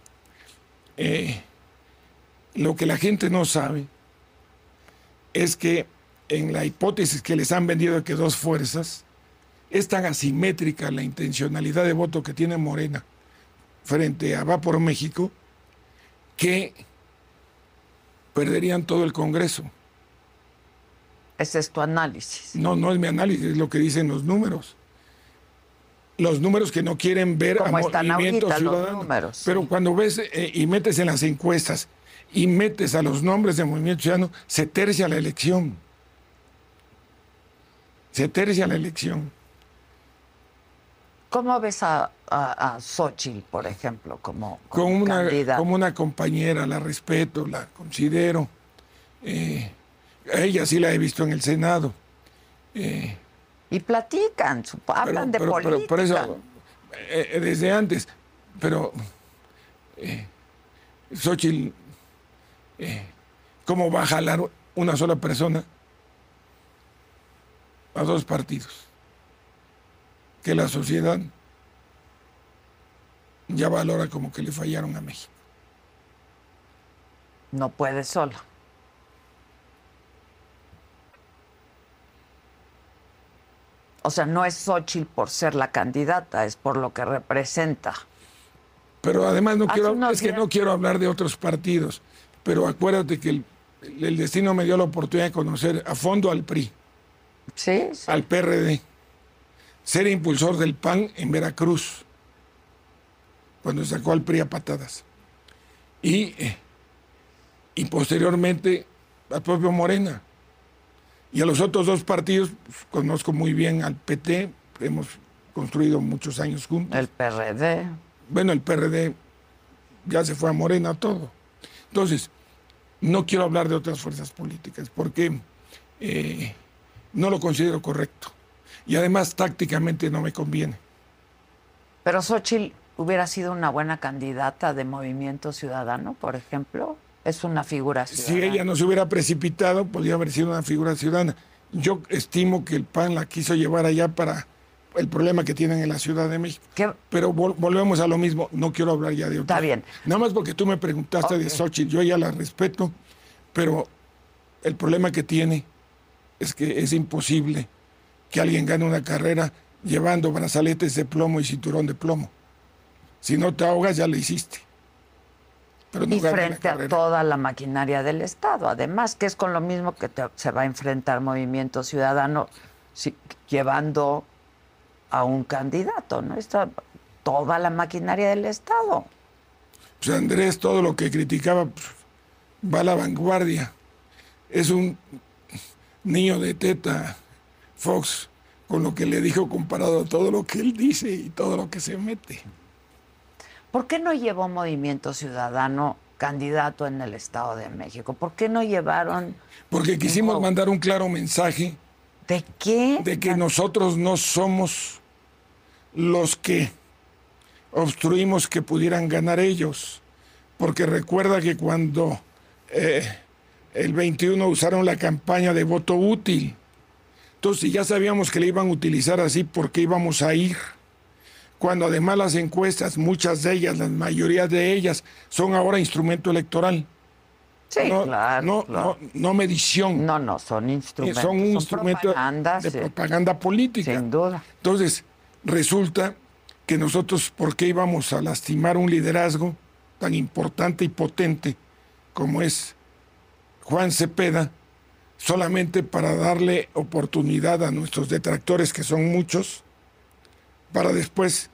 Eh, lo que la gente no sabe es que en la hipótesis que les han vendido de que dos fuerzas, es tan asimétrica la intencionalidad de voto que tiene Morena frente a Va por México que perderían todo el Congreso. Ese es tu análisis. No, no es mi análisis, es lo que dicen los números. Los números que no quieren ver a Movimiento Ciudadano. Números, Pero cuando ves eh, y metes en las encuestas y metes a los nombres de Movimiento Ciudadano, se tercia la elección. Se tercia la elección. ¿Cómo ves a, a, Xochitl, por ejemplo, como, como, una, como una compañera, la respeto, la considero. Eh, a ella sí la he visto en el Senado. Eh, y platican, hablan de política. por eso, eh, desde antes, pero eh, Xochitl, eh, ¿cómo va a jalar una sola persona a dos partidos? Que la sociedad ya valora como que le fallaron a México. No puede solo. O sea, no es Xochitl por ser la candidata, es por lo que representa. Pero además no quiero, es que días- no quiero hablar de otros partidos, pero acuérdate que el, el destino me dio la oportunidad de conocer a fondo al PRI, Sí, sí. al PRD, ser impulsor del PAN en Veracruz, cuando sacó al PRI a patadas. Y, eh, y posteriormente al propio Morena. Y a los otros dos partidos, pues, conozco muy bien al PT, hemos construido muchos años juntos. El PRD. Bueno, el PRD ya se fue a Morena todo. Entonces, no quiero hablar de otras fuerzas políticas porque eh, no lo considero correcto. Y además tácticamente no me conviene. Pero Xochitl hubiera sido una buena candidata de Movimiento Ciudadano, por ejemplo. Es una figura Si ciudadana. ella no se hubiera precipitado, podría haber sido una figura ciudadana. Yo estimo que el PAN la quiso llevar allá para el problema que tienen en la Ciudad de México. ¿Qué? Pero vol- volvemos a lo mismo, no quiero hablar ya de otro. Está bien. Nada más porque tú me preguntaste de. Xochitl, yo ya la respeto, pero el problema que tiene es que es imposible que alguien gane una carrera llevando brazaletes de plomo y cinturón de plomo. Si no te ahogas, ya le hiciste. Pero y frente a toda la maquinaria del Estado. Además, que es con lo mismo que te- se va a enfrentar Movimiento Ciudadano si- llevando a un candidato, ¿no? Está toda la maquinaria del Estado. Pues Andrés, todo lo que criticaba pues, va a la vanguardia. Es un niño de teta, Fox, con lo que le dijo comparado a todo lo que él dice y todo lo que se mete. ¿Por qué no llevó Movimiento Ciudadano candidato en el Estado de México? ¿Por qué no llevaron Porque quisimos mandar un claro mensaje de qué? de que nosotros no somos los que obstruimos que pudieran ganar ellos. Porque recuerda que cuando eh, el 21 usaron la campaña de voto útil, entonces ya sabíamos que le iban a utilizar así porque íbamos a ir. Cuando además las encuestas, muchas de ellas, la mayoría de ellas, son ahora instrumento electoral. Sí, no, claro, no, claro. no, no medición. No, no, son instrumentos. son un instrumento propaganda, de sí, propaganda política. sin duda. Entonces, resulta que nosotros, ¿por qué íbamos a lastimar un liderazgo tan importante y potente como es Juan Cepeda, solamente para darle oportunidad a nuestros detractores, que son muchos, para después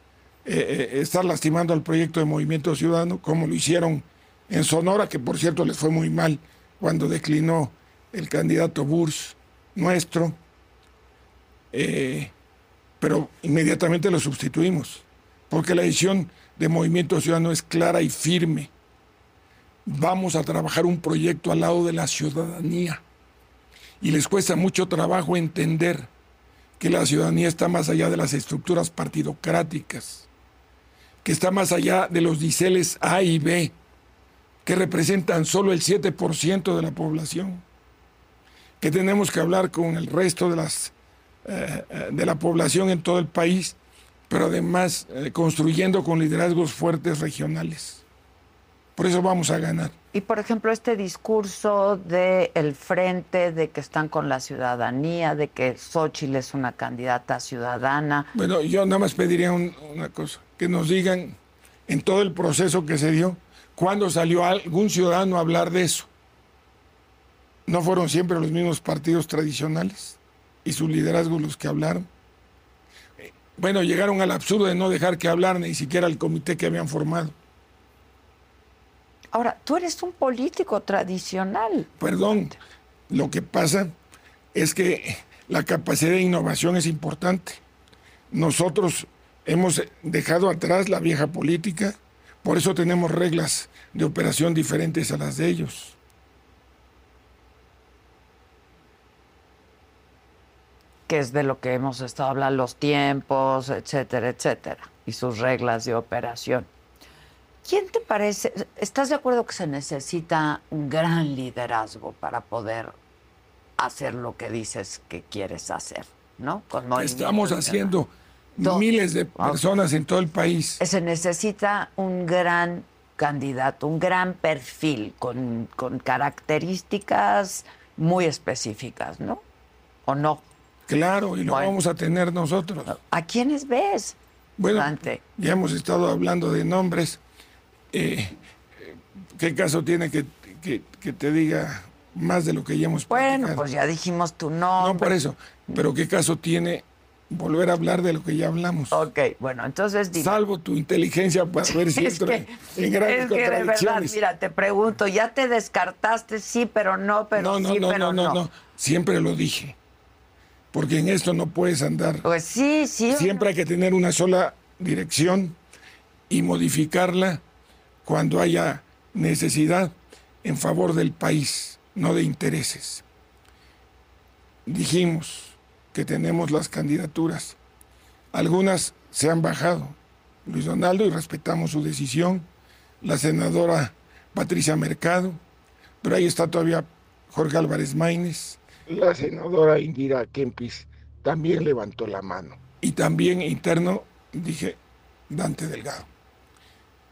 eh, eh, estar lastimando al proyecto de Movimiento Ciudadano, como lo hicieron en Sonora, que por cierto les fue muy mal cuando declinó el candidato Burs nuestro. Eh, pero inmediatamente lo sustituimos, porque la decisión de Movimiento Ciudadano es clara y firme. Vamos a trabajar un proyecto al lado de la ciudadanía. Y les cuesta mucho trabajo entender que la ciudadanía está más allá de las estructuras partidocráticas, que está más allá de los diceles A y B, que representan solo el 7% de la población, que tenemos que hablar con el resto de las eh, eh, de la población en todo el país, pero además eh, construyendo con liderazgos fuertes regionales. Por eso vamos a ganar. Y por ejemplo, este discurso del el frente, de que están con la ciudadanía, de que Xochitl es una candidata ciudadana. Bueno, yo nada más pediría un- una cosa, que nos digan en todo el proceso que se dio, cuándo salió algún ciudadano a hablar de eso. ¿No fueron siempre los mismos partidos tradicionales y sus liderazgos los que hablaron? Eh, Bueno, llegaron al absurdo de no dejar que hablaran ni siquiera el comité que habían formado. Ahora, tú eres un político tradicional. Perdón, lo que pasa es que la capacidad de innovación es importante. Nosotros hemos dejado atrás la vieja política, por eso tenemos reglas de operación diferentes a las de ellos. que es de lo que hemos estado hablando, los tiempos, etcétera, etcétera, y sus reglas de operación. Quién te parece? ¿Estás de acuerdo que se necesita un gran liderazgo para poder hacer lo que dices que quieres hacer, ¿no? Con Estamos haciendo miles de personas en todo el país. Se necesita un gran candidato, un gran perfil con, con características muy específicas, ¿no? ¿O no? Claro, y lo vamos a tener nosotros. ¿A quiénes ves? Bueno, ya hemos estado hablando de nombres. Eh, ¿Qué caso tiene que, que, te diga más de lo que ya hemos Bueno, pues ya dijimos tu nombre. No, por eso. Pero ¿qué caso tiene volver a hablar de lo que ya hablamos? Ok, bueno, entonces Salvo tu inteligencia para ver si entro en, grandes es que de verdad, mira, te pregunto, ya te descartaste sí, pero no, pero no, sí, no, pero no. No, no, siempre lo dije porque en esto no puedes andar. Pues sí, sí. Siempre hay que tener una sola dirección y modificarla cuando haya necesidad en favor del país, no de intereses. Dijimos que tenemos las candidaturas. Algunas se han bajado. Luis Donaldo, y respetamos su decisión. La senadora Patricia Mercado, pero ahí está todavía Jorge Álvarez Maínez, la senadora Indira Kempis también levantó la mano. Y también interno dije Dante Delgado.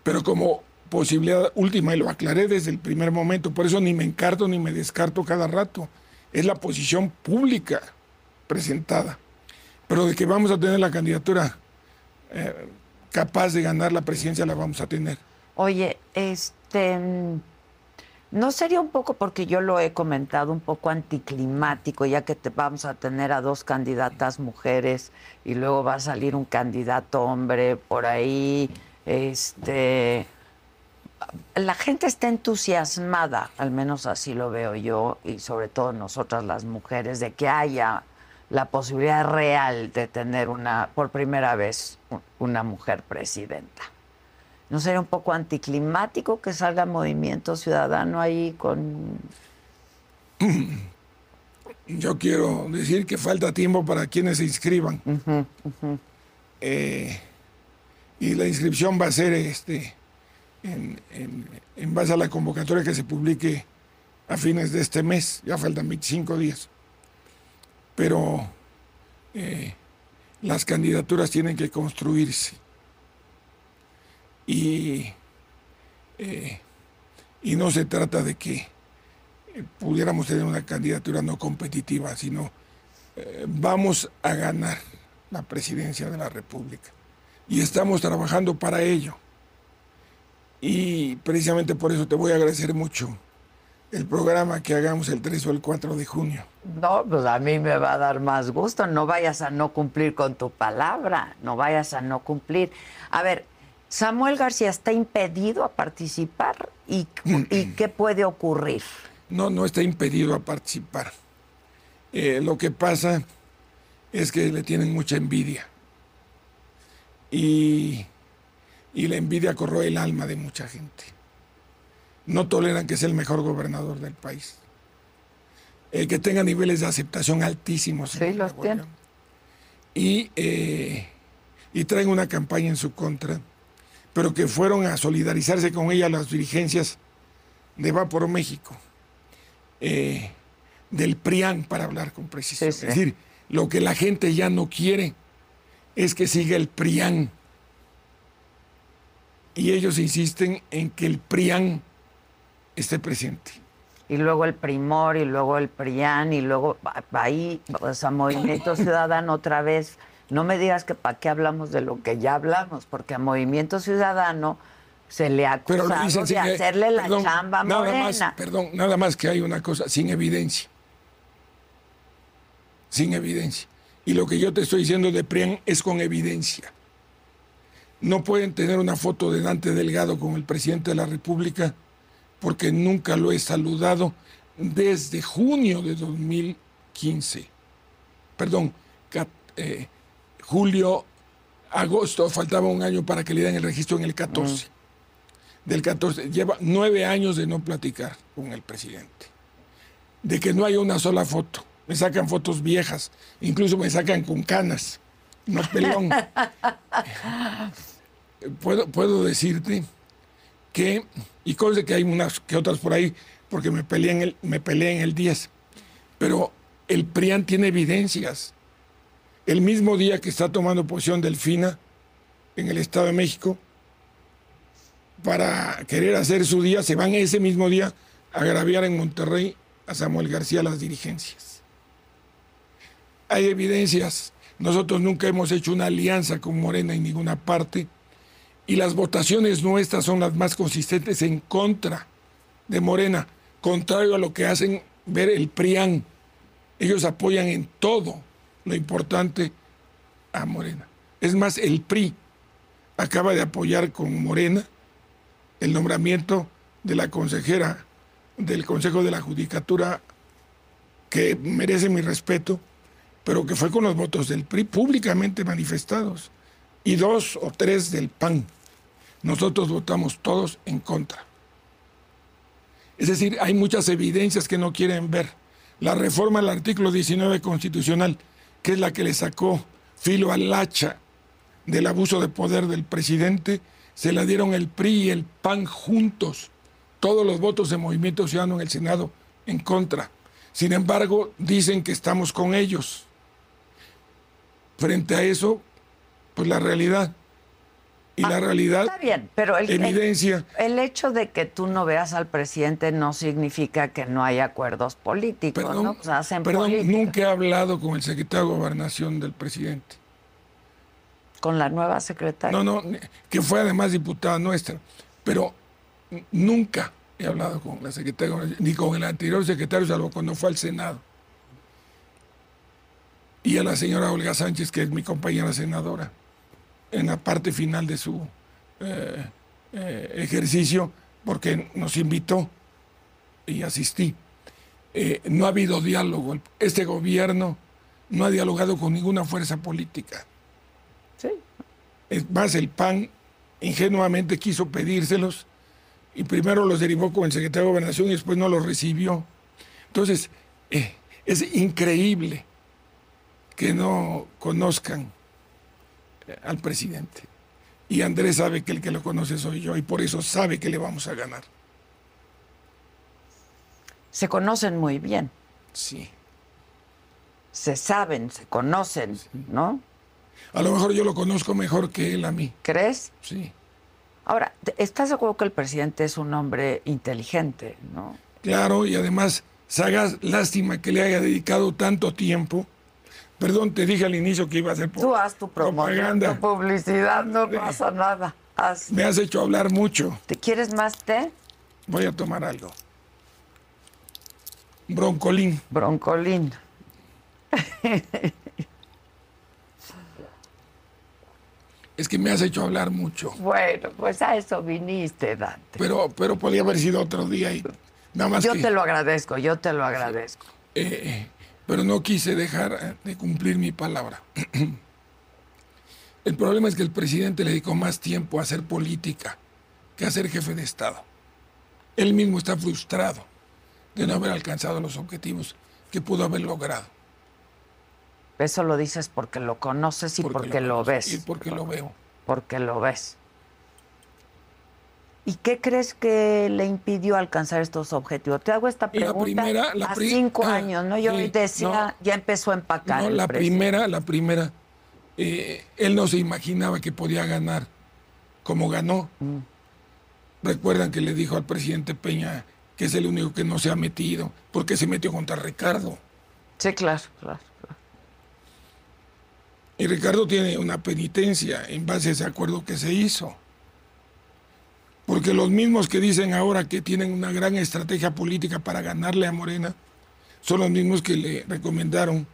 Pero como posibilidad última, y lo aclaré desde el primer momento, por eso ni me encarto ni me descarto cada rato, es la posición pública presentada. Pero de que vamos a tener la candidatura eh, capaz de ganar la presidencia, la vamos a tener. Oye, este ¿No sería un poco, porque yo lo he comentado, un poco anticlimático, ya que te vamos a tener a dos candidatas mujeres y luego va a salir un candidato hombre por ahí? Este, la gente está entusiasmada, al menos así lo veo yo, y sobre todo nosotras las mujeres, de que haya la posibilidad real de tener una, por primera vez, una mujer presidenta. ¿No sería un poco anticlimático que salga Movimiento Ciudadano ahí con... Yo quiero decir que falta tiempo para quienes se inscriban. Eh, y la inscripción va a ser este, en, base a la convocatoria que se publique a fines de este mes. Ya faltan 25 días. Pero eh, las candidaturas tienen que construirse y, eh, y no se trata de que eh, pudiéramos tener una candidatura no competitiva, sino vamos a ganar la presidencia de la República. Y estamos trabajando para ello. Y precisamente por eso te voy a agradecer mucho el programa que hagamos el 3 o el 4 de junio. No, pues a mí me va a dar más gusto. No vayas a no cumplir con tu palabra, no vayas a no cumplir. A ver, Samuel García está impedido a participar y, qué puede ocurrir. No, no está impedido a participar. Eh, lo que pasa es que le tienen mucha envidia. Y, y la envidia corroe el alma de mucha gente. No toleran que sea el mejor gobernador del país. Eh, que tenga niveles de aceptación altísimos. Sí, los tiene. Y, eh, y traen una campaña en su contra pero que fueron a solidarizarse con ella las dirigencias de Va por México, eh, del PRIAN, para hablar con precisión. Es decir, lo que la gente ya no quiere es que siga el PRIAN. Y ellos insisten en que el PRIAN esté presente. Y luego el Primor, y luego el PRIAN, y luego ahí, o sea, Movimiento Ciudadano otra vez no me digas que para qué hablamos de lo que ya hablamos, porque a Movimiento Ciudadano se le ha acusado de hacerle la chamba a nada Más, perdón, nada más que hay una cosa, sin evidencia. Sin evidencia. Y lo que yo te estoy diciendo de PRIAN es con evidencia. No pueden tener una foto de Dante Delgado con el presidente de la República porque nunca lo he saludado desde junio de 2015. Perdón, eh, julio, agosto, faltaba un año para que le den el registro en el 14. Del 14, lleva nueve años de no platicar con el presidente. De que no hay una sola foto. Me sacan fotos viejas, incluso me sacan con canas, no pelón. puedo, puedo decirte que, y cosas que hay unas que otras por ahí, porque me peleé en el, me peleé en el 10, pero el PRIAN tiene evidencias. El mismo día que está tomando posición Delfina en el Estado de México, para querer hacer su día, se van ese mismo día a agraviar en Monterrey a Samuel García las dirigencias. Hay evidencias. Nosotros nunca hemos hecho una alianza con Morena en ninguna parte y las votaciones nuestras son las más consistentes en contra de Morena, contrario a lo que hacen ver el PRIAN. Ellos apoyan en todo lo importante a Morena. Es más, el PRI acaba de apoyar con Morena el nombramiento de la consejera del Consejo de la Judicatura, que merece mi respeto, pero que fue con los votos del PRI públicamente manifestados, y dos o tres del PAN. Nosotros votamos todos en contra. Es decir, hay muchas evidencias que no quieren ver. La reforma al artículo 19 constitucional, que es la que le sacó filo al hacha del abuso de poder del presidente, se la dieron el PRI y el PAN juntos. Todos los votos de Movimiento Ciudadano en el Senado en contra. Sin embargo, dicen que estamos con ellos. Frente a eso, pues la realidad. Y la Ah, realidad Está bien, pero el, evidencia. el, el hecho de que tú no veas al presidente no significa que no hay acuerdos políticos, Perdón, ¿no? Pues hacen perdón, nunca he hablado con el secretario de Gobernación del presidente. Con la nueva secretaria. No, no, que fue además diputada nuestra. Pero nunca he hablado con la secretaria ni con el anterior secretario, salvo cuando fue al Senado. Y a la señora Olga Sánchez, que es mi compañera senadora, en la parte final de su eh, eh, ejercicio, porque nos invitó y asistí. Eh, no ha habido diálogo. Este gobierno no ha dialogado con ninguna fuerza política. Sí. Es más, el PAN ingenuamente quiso pedírselos y primero los derivó con el secretario de Gobernación y después no los recibió. Entonces, eh, es increíble que no conozcan al presidente. Y Andrés sabe que el que lo conoce soy yo y por eso sabe que le vamos a ganar. Se conocen muy bien, Sí. se saben, se conocen, ¿no? A lo mejor yo lo conozco mejor que él a mí. ¿Crees? Sí. Ahora, ¿te- ¿estás de acuerdo que el presidente es un hombre inteligente, no? Claro, y además, Sagas, lástima que le haya dedicado tanto tiempo. Perdón, te dije al inicio que iba a hacer Tú haz tu propaganda. tu publicidad, no pasa nada. Haz. Me has hecho hablar mucho. ¿Te quieres más té? Voy a tomar algo. Broncolín. Broncolín. Es que me has hecho hablar mucho. Bueno, pues a eso viniste, Dante. Pero, pero podría haber sido otro día y nada más Yo que, te lo agradezco, yo te lo agradezco. eh, pero no quise dejar eh, de cumplir mi palabra. El problema es que el presidente le dedicó más tiempo a hacer política que a ser jefe de Estado. Él mismo está frustrado de no haber alcanzado los objetivos que pudo haber logrado. Eso lo dices porque lo conoces y porque, lo, conozco ves. Y porque lo veo. Porque lo ves. ¿Y qué crees que le impidió alcanzar estos objetivos? Te hago esta Y la pregunta primera- la a cinco ah, años, ¿no? Yo sí, decía, no. ya empezó a empacar. No, la presidente. primera, la primera, eh, él no se imaginaba que podía ganar como ganó. Mm. Recuerdan que le dijo al presidente Peña que es el único que no se ha metido, porque se metió contra Ricardo. Sí, claro, claro. claro. Y Ricardo tiene una penitencia en base a ese acuerdo que se hizo. Porque los mismos que dicen ahora que tienen una gran estrategia política para ganarle a Morena, son los mismos que le recomendaron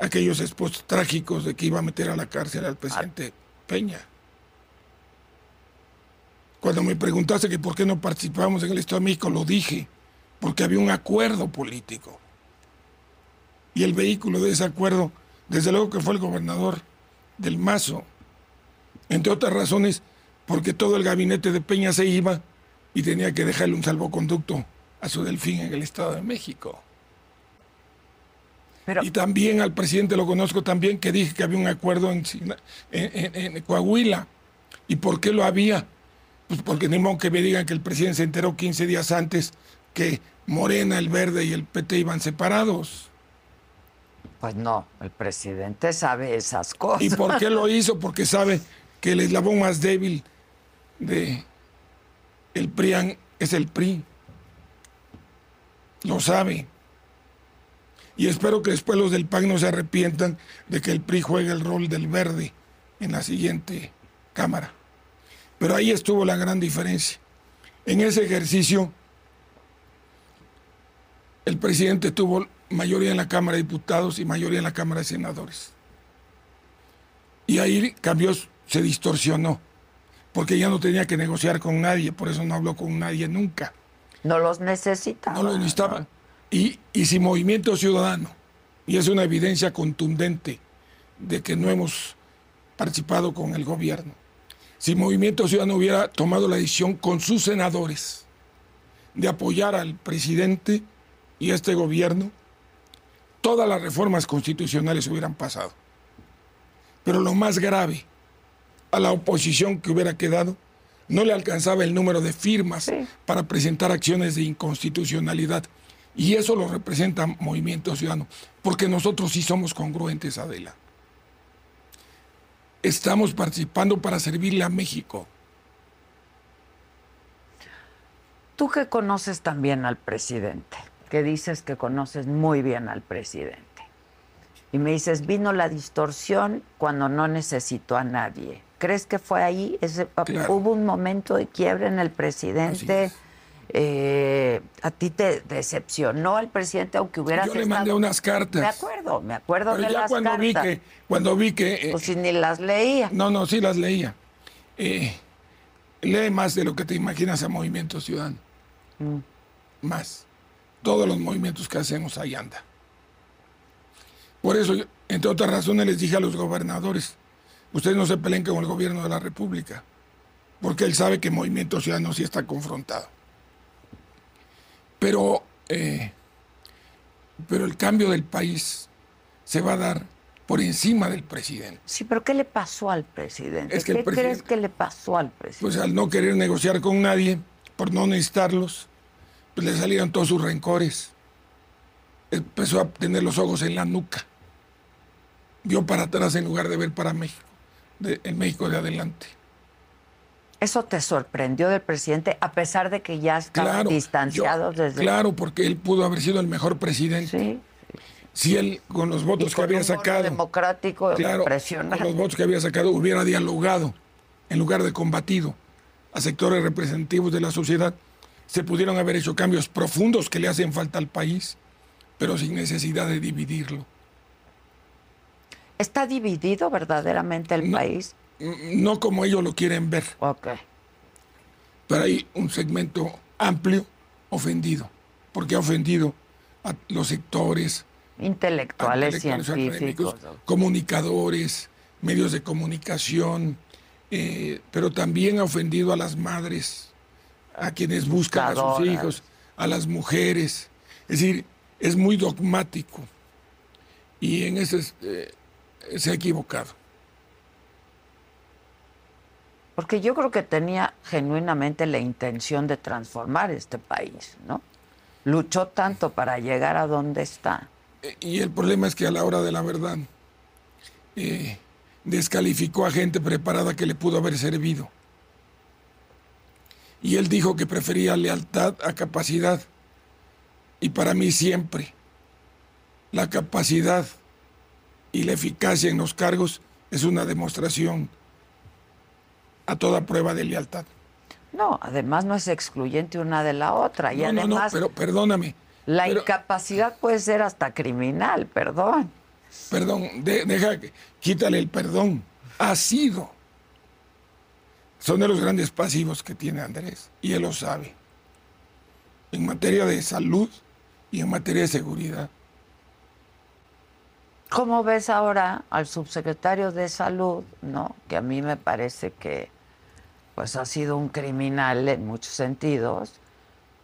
aquellos esposos trágicos de que iba a meter a la cárcel al presidente Peña. Cuando me preguntaste que por qué no participábamos en el Estado de México, lo dije, porque había un acuerdo político. Y el vehículo de ese acuerdo, desde luego que fue el gobernador del Mazo, entre otras razones, porque todo el gabinete de Peña se iba y tenía que dejarle un salvoconducto a su delfín en el Estado de México. Pero, Y también al presidente lo conozco también que dije que había un acuerdo en, Sina- en- en- en Coahuila. ¿Y por qué lo había? Pues porque ni modo que me digan que el presidente se enteró 15 días antes que Morena, el Verde y el PT iban separados. Pues no, el presidente sabe esas cosas. ¿Y por qué lo hizo? Porque sabe que el eslabón más débil de el PRIAN es el PRI. Lo sabe. Y espero que después los del PAN no se arrepientan de que el PRI juegue el rol del verde en la siguiente Cámara. Pero ahí estuvo la gran diferencia. En ese ejercicio, el presidente tuvo mayoría en la Cámara de Diputados y mayoría en la Cámara de Senadores. Y ahí cambió, se distorsionó, porque ya no tenía que negociar con nadie, por eso no habló con nadie nunca. No los necesitaba. No los necesitaba. Y, y sin movimiento ciudadano, y es una evidencia contundente de que no hemos participado con el gobierno. Si Movimiento Ciudadano hubiera tomado la decisión con sus senadores de apoyar al presidente y a este gobierno, todas las reformas constitucionales hubieran pasado. Pero lo más grave, a la oposición que hubiera quedado, no le alcanzaba el número de firmas para presentar acciones de inconstitucionalidad. Y eso lo representa Movimiento Ciudadano, porque nosotros sí somos congruentes, Adela estamos participando para servirle a México. Tú que conoces también al presidente, que dices que conoces muy bien al presidente, y me dices, vino la distorsión cuando no necesitó a nadie. ¿Crees que fue ahí? ¿Hubo un momento de quiebre en el presidente? Eh, a ti te decepcionó el presidente, aunque hubiera Yo le mandé unas cartas. Me acuerdo, me acuerdo de ya las cuando cartas. Vi que, cuando vi que... Eh, pues si ni las leía. No, no, sí las leía. Eh, lee más de lo que te imaginas a Movimiento Ciudadano. Mm. Más. Todos los movimientos que hacemos ahí anda. Por eso, entre otras razones, les dije a los gobernadores, ustedes no se peleen con el gobierno de la República, porque él sabe que Movimiento Ciudadano sí está confrontado. Pero, eh, pero el cambio del país se va a dar por encima del presidente. Sí, pero ¿qué le pasó al presidente? ¿Qué crees que le pasó al presidente? Pues al no querer negociar con nadie, por no necesitarlos, pues le salieron todos sus rencores. Empezó a tener los ojos en la nuca. Vio para atrás en lugar de ver para México, de, el México de adelante. ¿Eso te sorprendió del presidente a pesar de que ya estaban claro, distanciados desde... Claro, porque él pudo haber sido el mejor presidente. Sí. Si él, con los votos que había sacado... democrático claro, impresionante. Con los votos que había sacado hubiera dialogado en lugar de combatido a sectores representativos de la sociedad, se pudieron haber hecho cambios profundos que le hacen falta al país, pero sin necesidad de dividirlo. ¿Está dividido verdaderamente el no, país? No como ellos lo quieren ver. Ok. Pero hay un segmento amplio ofendido, porque ha ofendido a los sectores intelectuales, intelectuales científicos, comunicadores, medios de comunicación, eh, pero también ha ofendido a las madres, a quienes buscan a sus hijos, a las mujeres. Es decir, es muy dogmático y en ese eh, se ha equivocado. Porque yo creo que tenía genuinamente la intención de transformar este país, ¿no? Luchó tanto para llegar a donde está. Y el problema es que a la hora de la verdad eh, descalificó a gente preparada que le pudo haber servido. Y él dijo que prefería lealtad a capacidad. Y para mí siempre la capacidad y la eficacia en los cargos es una demostración a toda prueba de lealtad. No, además no es excluyente una de la otra. Y no, además, no, no, pero perdóname. La pero, incapacidad puede ser hasta criminal, perdón. Perdón, de, deja, quítale el perdón. Ha sido. Son de los grandes pasivos que tiene Andrés, y él lo sabe. En materia de salud y en materia de seguridad. ¿Cómo ves ahora al subsecretario de Salud, no? Que a mí me parece que pues ha sido un criminal en muchos sentidos,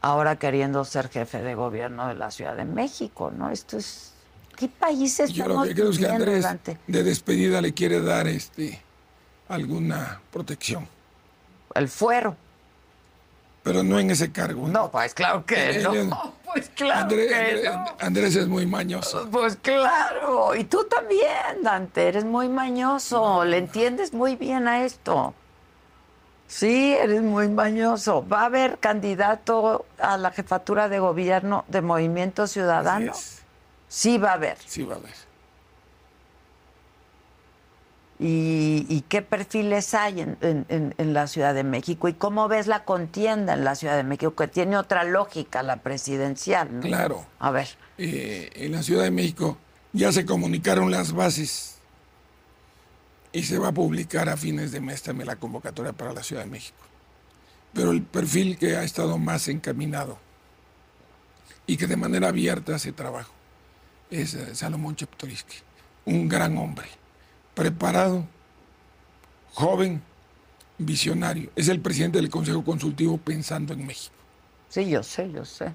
ahora queriendo ser jefe de gobierno de la Ciudad de México, ¿no? Esto es ¿qué país estamos Yo lo que creo es que Andrés durante? de despedida le quiere dar este alguna protección. El fuero. pero no en ese cargo. No, pues claro que no. Pues claro Andrés, que Andrés- no. Andrés es muy mañoso. Pues claro, y tú también, Dante, eres muy mañoso, le entiendes muy bien a esto. Sí, eres muy mañoso. ¿Va a haber candidato a la jefatura de gobierno de Movimiento Ciudadano? Sí va a haber. Sí, va a haber. ¿Y, y qué perfiles hay en, en- en- en la Ciudad de México? ¿Y cómo ves la contienda en la Ciudad de México? Que tiene otra lógica, la presidencial, ¿no? Claro. A ver, Eh, en la Ciudad de México ya se comunicaron las bases y se va a publicar a fines de mes también la convocatoria para la Ciudad de México. Pero el perfil que ha estado más encaminado y que de manera abierta hace trabajo es eh, Salomón Cheptoriski, un gran hombre, preparado, joven, visionario. Es el presidente del Consejo Consultivo pensando en México. sí, yo sé, yo sé.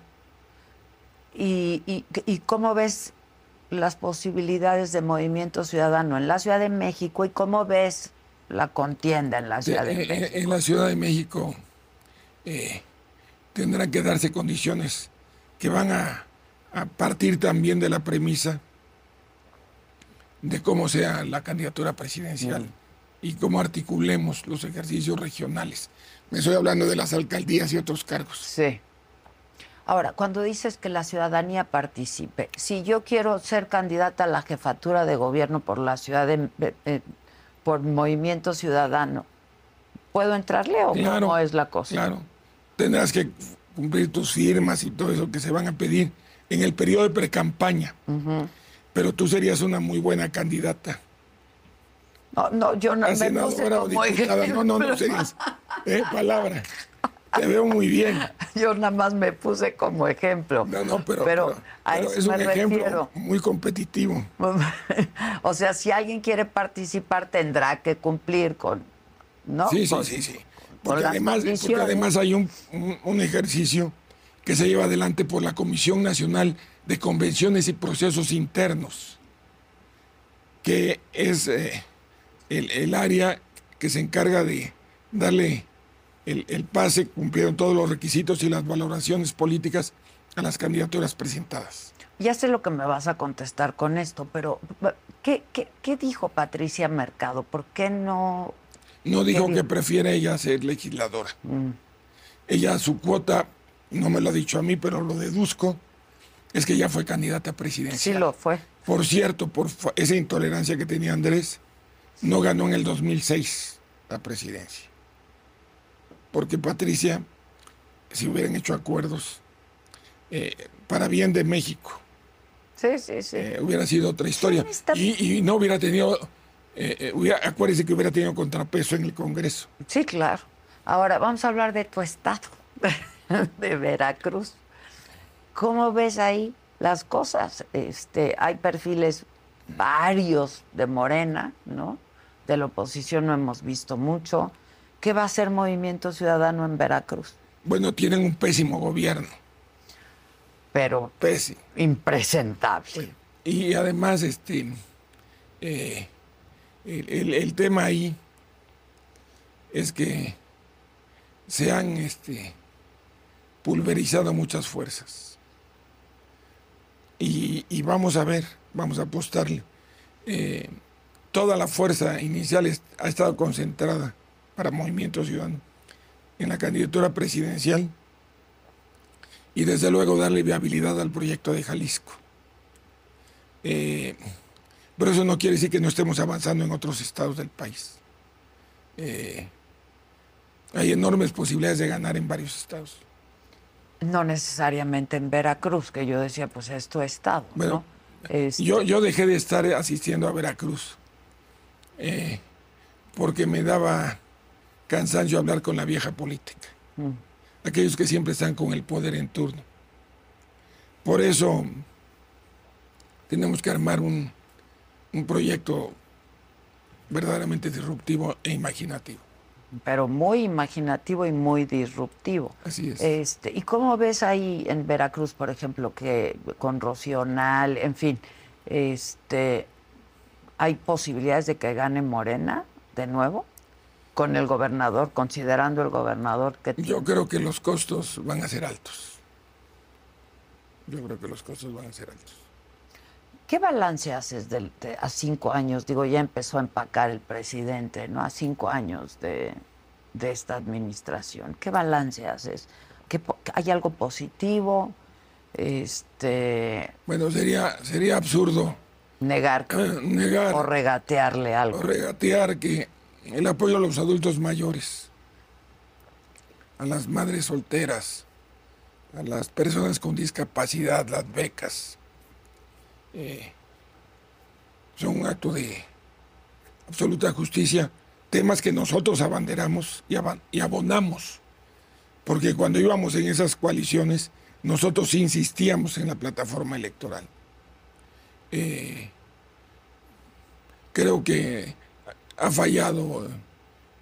¿Y, y, y cómo ves las posibilidades de movimiento ciudadano en la Ciudad de México y cómo ves la contienda en la Ciudad de Eh, eh, México? En la Ciudad de México eh, tendrán que darse condiciones que van a, a partir también de la premisa de cómo sea la candidatura presidencial y cómo articulemos los ejercicios regionales. Me estoy hablando de las alcaldías y otros cargos. Sí. Ahora, cuando dices que la ciudadanía participe, si yo quiero ser candidata a la jefatura de gobierno por la ciudad de, eh, por Movimiento Ciudadano, ¿puedo entrarle o Claro, cómo es la cosa? Claro, tendrás que cumplir tus firmas y todo eso que se van a pedir en el periodo de precampaña. Pero tú serías una muy buena candidata. No, no, yo no me puse como. No, no, no serías. Eh, palabra. Te veo muy bien. Yo nada más me puse como ejemplo. No, no, pero, pero, pero- a pero eso es un ejemplo muy competitivo. o sea, si alguien quiere participar tendrá que cumplir con, ¿no? Sí, sí, Con- sí, sí. Porque además, porque además hay un, un- un ejercicio que se lleva adelante por la Comisión Nacional de Convenciones y Procesos Internos, que es eh, el, el área que se encarga de darle el, el pase, cumplieron todos los requisitos y las valoraciones políticas a las candidaturas presentadas. Ya sé lo que me vas a contestar con esto, pero ¿qué, qué, qué dijo Patricia Mercado? ¿Por qué no? No dijo ¿Qué que prefiere ella ser legisladora. Mm. Ella, su cuota, no me lo ha dicho a mí, pero lo deduzco, es que ya fue candidata Sí presidencial. lo fue. Por cierto, por esa intolerancia que tenía Andrés, no ganó en el 2006 la presidencia. Porque Patricia, si hubieran hecho acuerdos eh, para bien de México, Sí, sí, sí. eh, hubiera sido otra historia. está- Y, y no hubiera tenido, eh, eh, hubiera, acuérdese que hubiera tenido contrapeso en el Congreso. Sí, claro. Ahora vamos a hablar de tu estado, de Veracruz. ¿Cómo ves ahí las cosas? Este, hay perfiles varios de Morena, ¿no? De la oposición no hemos visto mucho. ¿Qué va a hacer Movimiento Ciudadano en Veracruz? Bueno, tienen un pésimo gobierno, Pero pésimo. impresentable. Y además, este, eh, el, el- el tema ahí es que se han este, pulverizado muchas fuerzas. Y, vamos a ver, vamos a apostarle. Eh, toda la fuerza inicial ha estado concentrada para Movimiento Ciudadano en la candidatura presidencial y desde luego darle viabilidad al proyecto de Jalisco. Eh, pero eso no quiere decir que no estemos avanzando en otros estados del país. Eh, hay enormes posibilidades de ganar en varios estados. No necesariamente en Veracruz, que yo decía, pues es tu estado, Bueno, ¿no? Este, Yo, yo dejé de estar asistiendo a Veracruz eh, porque me daba cansancio hablar con la vieja política. Aquellos que siempre están con el poder en turno. Por eso tenemos que armar un, un proyecto verdaderamente disruptivo e imaginativo. Pero muy imaginativo y muy disruptivo. Así es. Este, ¿Y cómo ves ahí en Veracruz, por ejemplo, que con Rocional, en fin, este, hay posibilidades de que gane Morena de nuevo? con el gobernador, considerando el gobernador que tiene? Yo creo que los costos van a ser altos. Yo creo que los costos van a ser altos. ¿Qué balance haces del- de- a cinco años? Digo, ya empezó a empacar el presidente, ¿no? A cinco años de, de esta administración. ¿Qué balance haces? ¿Qué ¿Hay algo positivo? Este, Bueno, sería, sería absurdo negar eh, negar o regatearle o algo. regatear que el apoyo a los adultos mayores, a las madres solteras, a las personas con discapacidad, las becas, eh, son un acto de absoluta justicia, temas que nosotros abanderamos y, abonamos, porque cuando íbamos en esas coaliciones, nosotros insistíamos en la plataforma electoral. Eh, creo que ha fallado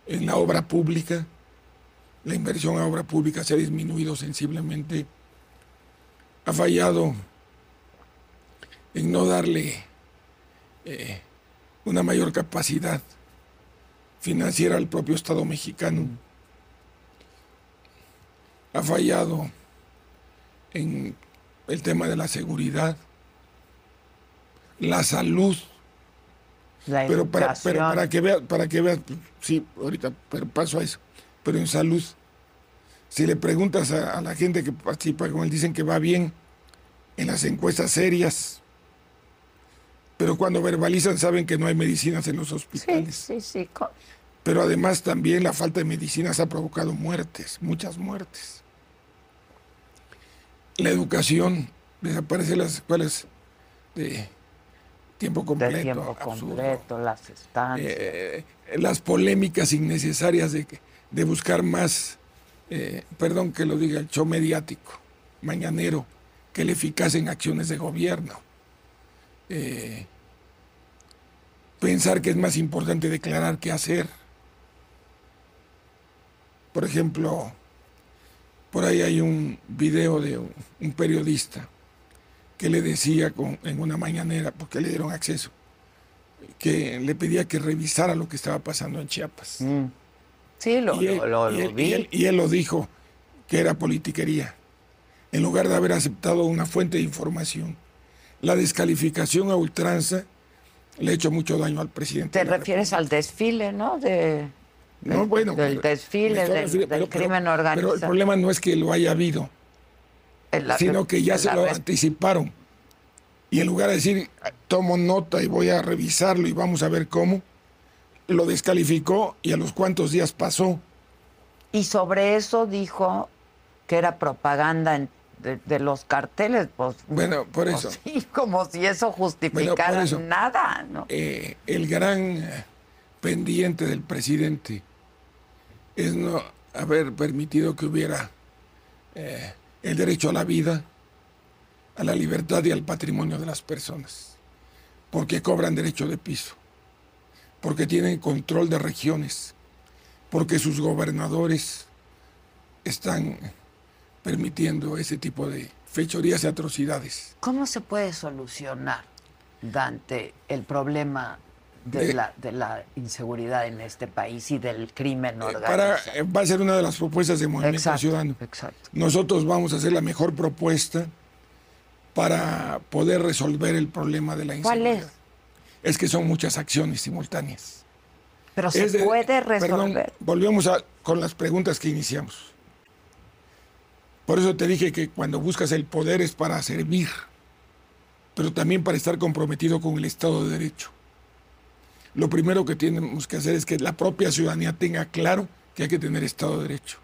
en la obra pública. La inversión a obra pública se ha disminuido sensiblemente. Ha fallado en no darle eh, una mayor capacidad financiera al propio Estado mexicano. Ha fallado en el tema de la seguridad, la salud, La pero para, pero para que veas, para que veas, sí, ahorita pero paso a eso, pero en salud, si le preguntas a, a la gente que participa con él, dicen que va bien en las encuestas serias, pero cuando verbalizan saben que no hay medicinas en los Sí, hospitales. sí, sí. co- Pero además también la falta de medicinas ha provocado muertes, muchas muertes. La educación, desaparecen las escuelas de tiempo completo. De tiempo completo, las estancias. Eh, las polémicas innecesarias de, de buscar más, eh, perdón que lo diga, el show mediático, mañanero, que el eficaz en acciones de gobierno. Eh, pensar que es más importante declarar que hacer. Por ejemplo, por ahí hay un video de un, periodista que le decía con- en una mañanera, porque le dieron acceso, que le pedía que revisara lo que estaba pasando en Chiapas. Mm. Sí, lo, y, él, lo- lo- y lo él- vi. y él- y él lo dijo, que era politiquería, en lugar de haber aceptado una fuente de información. La descalificación a ultranza le ha hecho mucho daño al presidente. Te refieres al desfile, ¿no? De, No, del- bueno, del desfile, del, refiriendo- del pero- crimen el organizado. problema no es que lo haya habido, El- sino que ya se lo res- anticiparon. Y en lugar de decir, tomo nota y voy a revisarlo y vamos a ver cómo, lo descalificó y a los cuantos días pasó. Y sobre eso dijo que era propaganda en- de, de los carteles, pues. Bueno, por pues eso. sí, como si eso justificara eso. nada, ¿no? eh, el gran pendiente del presidente es no haber permitido que hubiera eh, el derecho a la vida, a la libertad y al patrimonio de las personas, porque cobran derecho de piso, porque tienen control de regiones, porque sus gobernadores están permitiendo ese tipo de fechorías y atrocidades. ¿Cómo se puede solucionar, Dante, el problema de, De- la, de la inseguridad en este país y del crimen Eh, organizado? para, eh, va a ser una de las propuestas de Movimiento exacto, Ciudadano. exacto. Nosotros vamos a hacer la mejor propuesta para poder resolver el problema de la ¿Cuál inseguridad. es? Es que son muchas acciones simultáneas. Pero se de- puede perdón, resolver. volvemos a, con las preguntas que iniciamos. Por eso te dije que cuando buscas el poder es para servir, pero también para estar comprometido con el Estado de Derecho. Lo primero que tenemos que hacer es que la propia ciudadanía tenga claro que hay que tener Estado de Derecho,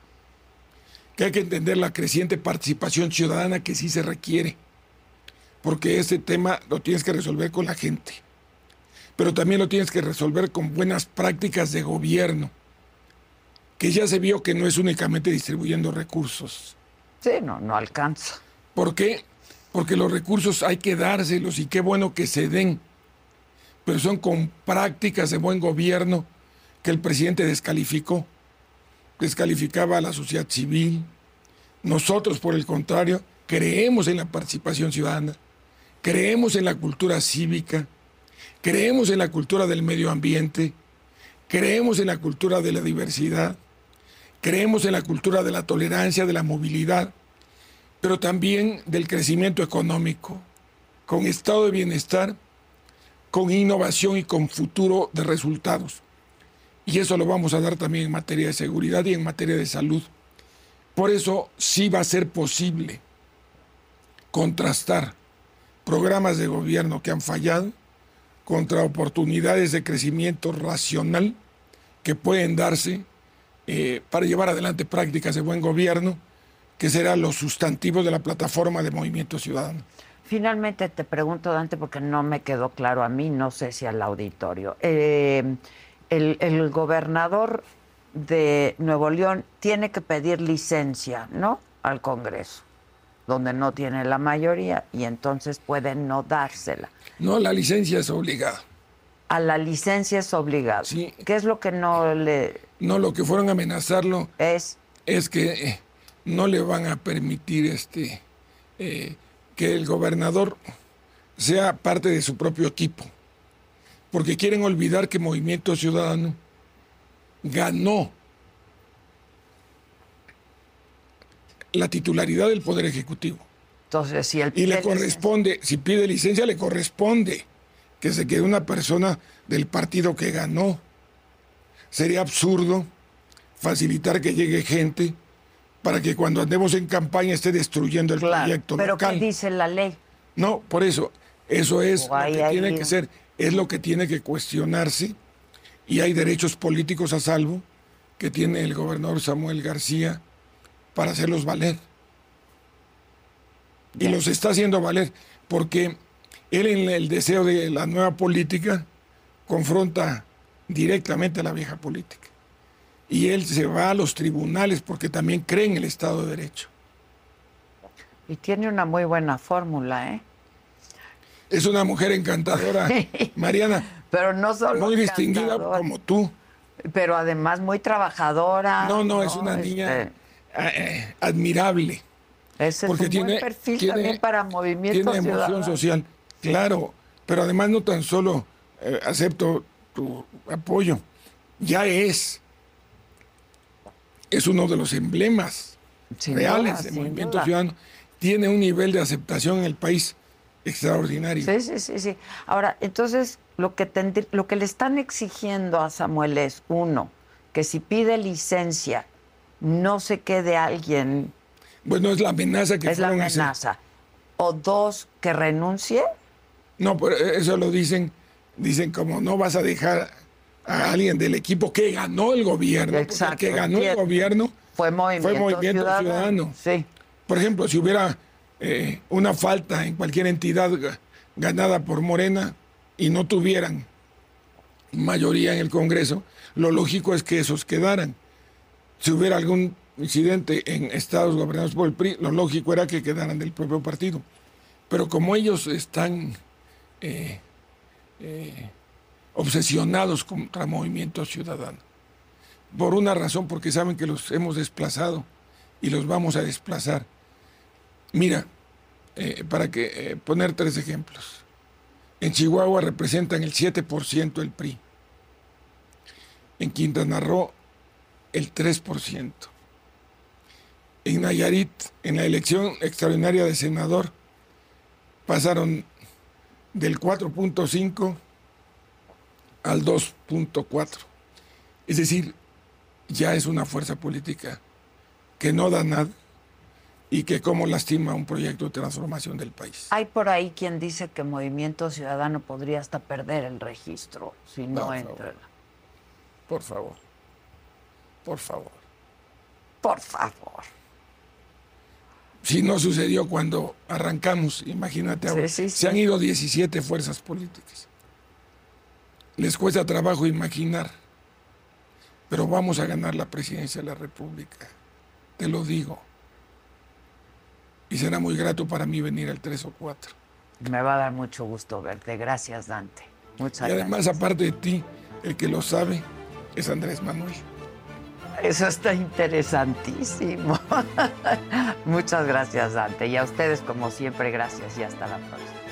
que hay que entender la creciente participación ciudadana que sí se requiere, porque ese tema lo tienes que resolver con la gente pero también lo tienes que resolver con buenas prácticas de gobierno, que ya se vio que no es únicamente distribuyendo recursos. Sí, no, no alcanza. ¿Por qué? Porque los recursos hay que dárselos y qué bueno que se den, pero son con prácticas de buen gobierno que el presidente descalificó. Descalificaba a la sociedad civil. Nosotros, por el contrario, creemos en la participación ciudadana, creemos en la cultura cívica, creemos en la cultura del medio ambiente, creemos en la cultura de la diversidad, creemos en la cultura de la tolerancia, de la movilidad, pero también del crecimiento económico, con estado de bienestar, con innovación y con futuro de resultados. Y eso lo vamos a dar también en materia de seguridad y en materia de salud. Por eso sí va a ser posible contrastar programas de gobierno que han fallado contra oportunidades de crecimiento racional que pueden darse eh, para llevar adelante prácticas de buen gobierno, que serán los sustantivos de la plataforma de Movimiento Ciudadano. Finalmente te pregunto, Dante, porque no me quedó claro a mí, no sé si al auditorio. Eh, el, el, gobernador de Nuevo León tiene que pedir licencia, ¿no? Al Congreso, donde no tiene la mayoría y entonces puede no dársela. No, la licencia es obligada. A la licencia es obligada. Sí. ¿Qué es lo que no le...? No, lo que fueron a amenazarlo es... Es que eh, no le van a permitir este eh, que el gobernador sea parte de su propio equipo, porque quieren olvidar que Movimiento Ciudadano ganó la titularidad del Poder Ejecutivo. Entonces, si el y le corresponde, si pide licencia, le corresponde que se quede una persona del partido que ganó. Sería absurdo facilitar que llegue gente para que cuando andemos en campaña esté destruyendo el claro, proyecto pero local. ¿qué dice la ley? No, por eso, eso es lo que tiene ahí- que ser, es lo que tiene que cuestionarse y hay derechos políticos a salvo que tiene el gobernador Samuel García para hacerlos valer. Y Bien. los está haciendo valer porque él en el deseo de la nueva política confronta directamente a la vieja política. Y él se va a los tribunales porque también cree en el Estado de Derecho. Y tiene una muy buena fórmula, ¿eh? Es una mujer encantadora, Mariana, Pero no solo muy distinguida como tú. pero además muy trabajadora. No, no, es una niña Este, eh, eh, admirable. ese Porque es un tiene, buen perfil tiene- también para movimiento tiene emoción ciudadano. social, claro, pero además no tan solo eh, acepto tu apoyo, ya es, es uno de los emblemas Sin reales duda, de sin Movimiento duda. Ciudadano, tiene un nivel de aceptación en el país extraordinario. Sí, sí, sí, sí. Ahora, entonces, lo que, tendrí- lo que le están exigiendo a Samuel es, uno, que si pide licencia, no se quede alguien, Bueno, es la amenaza que es la amenaza. O dos, que renuncie. No, pero eso lo dicen, dicen como no vas a dejar a alguien del equipo que ganó el gobierno, Exacto, que ganó el gobierno Fue Movimiento, Movimiento Ciudadano. Sí. Por ejemplo, si hubiera eh, una falta en cualquier entidad ga- ganada por Morena y no tuvieran mayoría en el Congreso, lo lógico es que esos quedaran. Si hubiera algún incidente en estados gobernados por el PRI, lo lógico era que quedaran del propio partido. Pero como ellos están eh, eh, obsesionados contra Movimiento Ciudadano, por una razón, porque saben que los hemos desplazado y los vamos a desplazar. Mira, eh, para que poner tres ejemplos. En Chihuahua representan el 7% el PRI. En Quintana Roo, el 3%. En Nayarit, en la elección extraordinaria de senador, pasaron del 4.5 al 2.4. Es decir, ya es una fuerza política que no da nada y que como lastima un proyecto de transformación del país. Hay por ahí quien dice que Movimiento Ciudadano podría hasta perder el registro si no, No, por entra. favor. Por favor, por favor. Por favor. Si no sucedió cuando arrancamos, imagínate ahora. Sí, sí, sí. Se han ido 17 fuerzas políticas. Les cuesta trabajo imaginar, pero vamos a ganar la presidencia de la República. Te lo digo. Y será muy grato para mí venir al 3 o 4. Me va a dar mucho gusto verte. Gracias, Dante. Muchas Y además, gracias. aparte de ti, el que lo sabe es Andrés Manuel. Eso está interesantísimo. Muchas gracias, Dante. Y a ustedes, como siempre, gracias y hasta la próxima.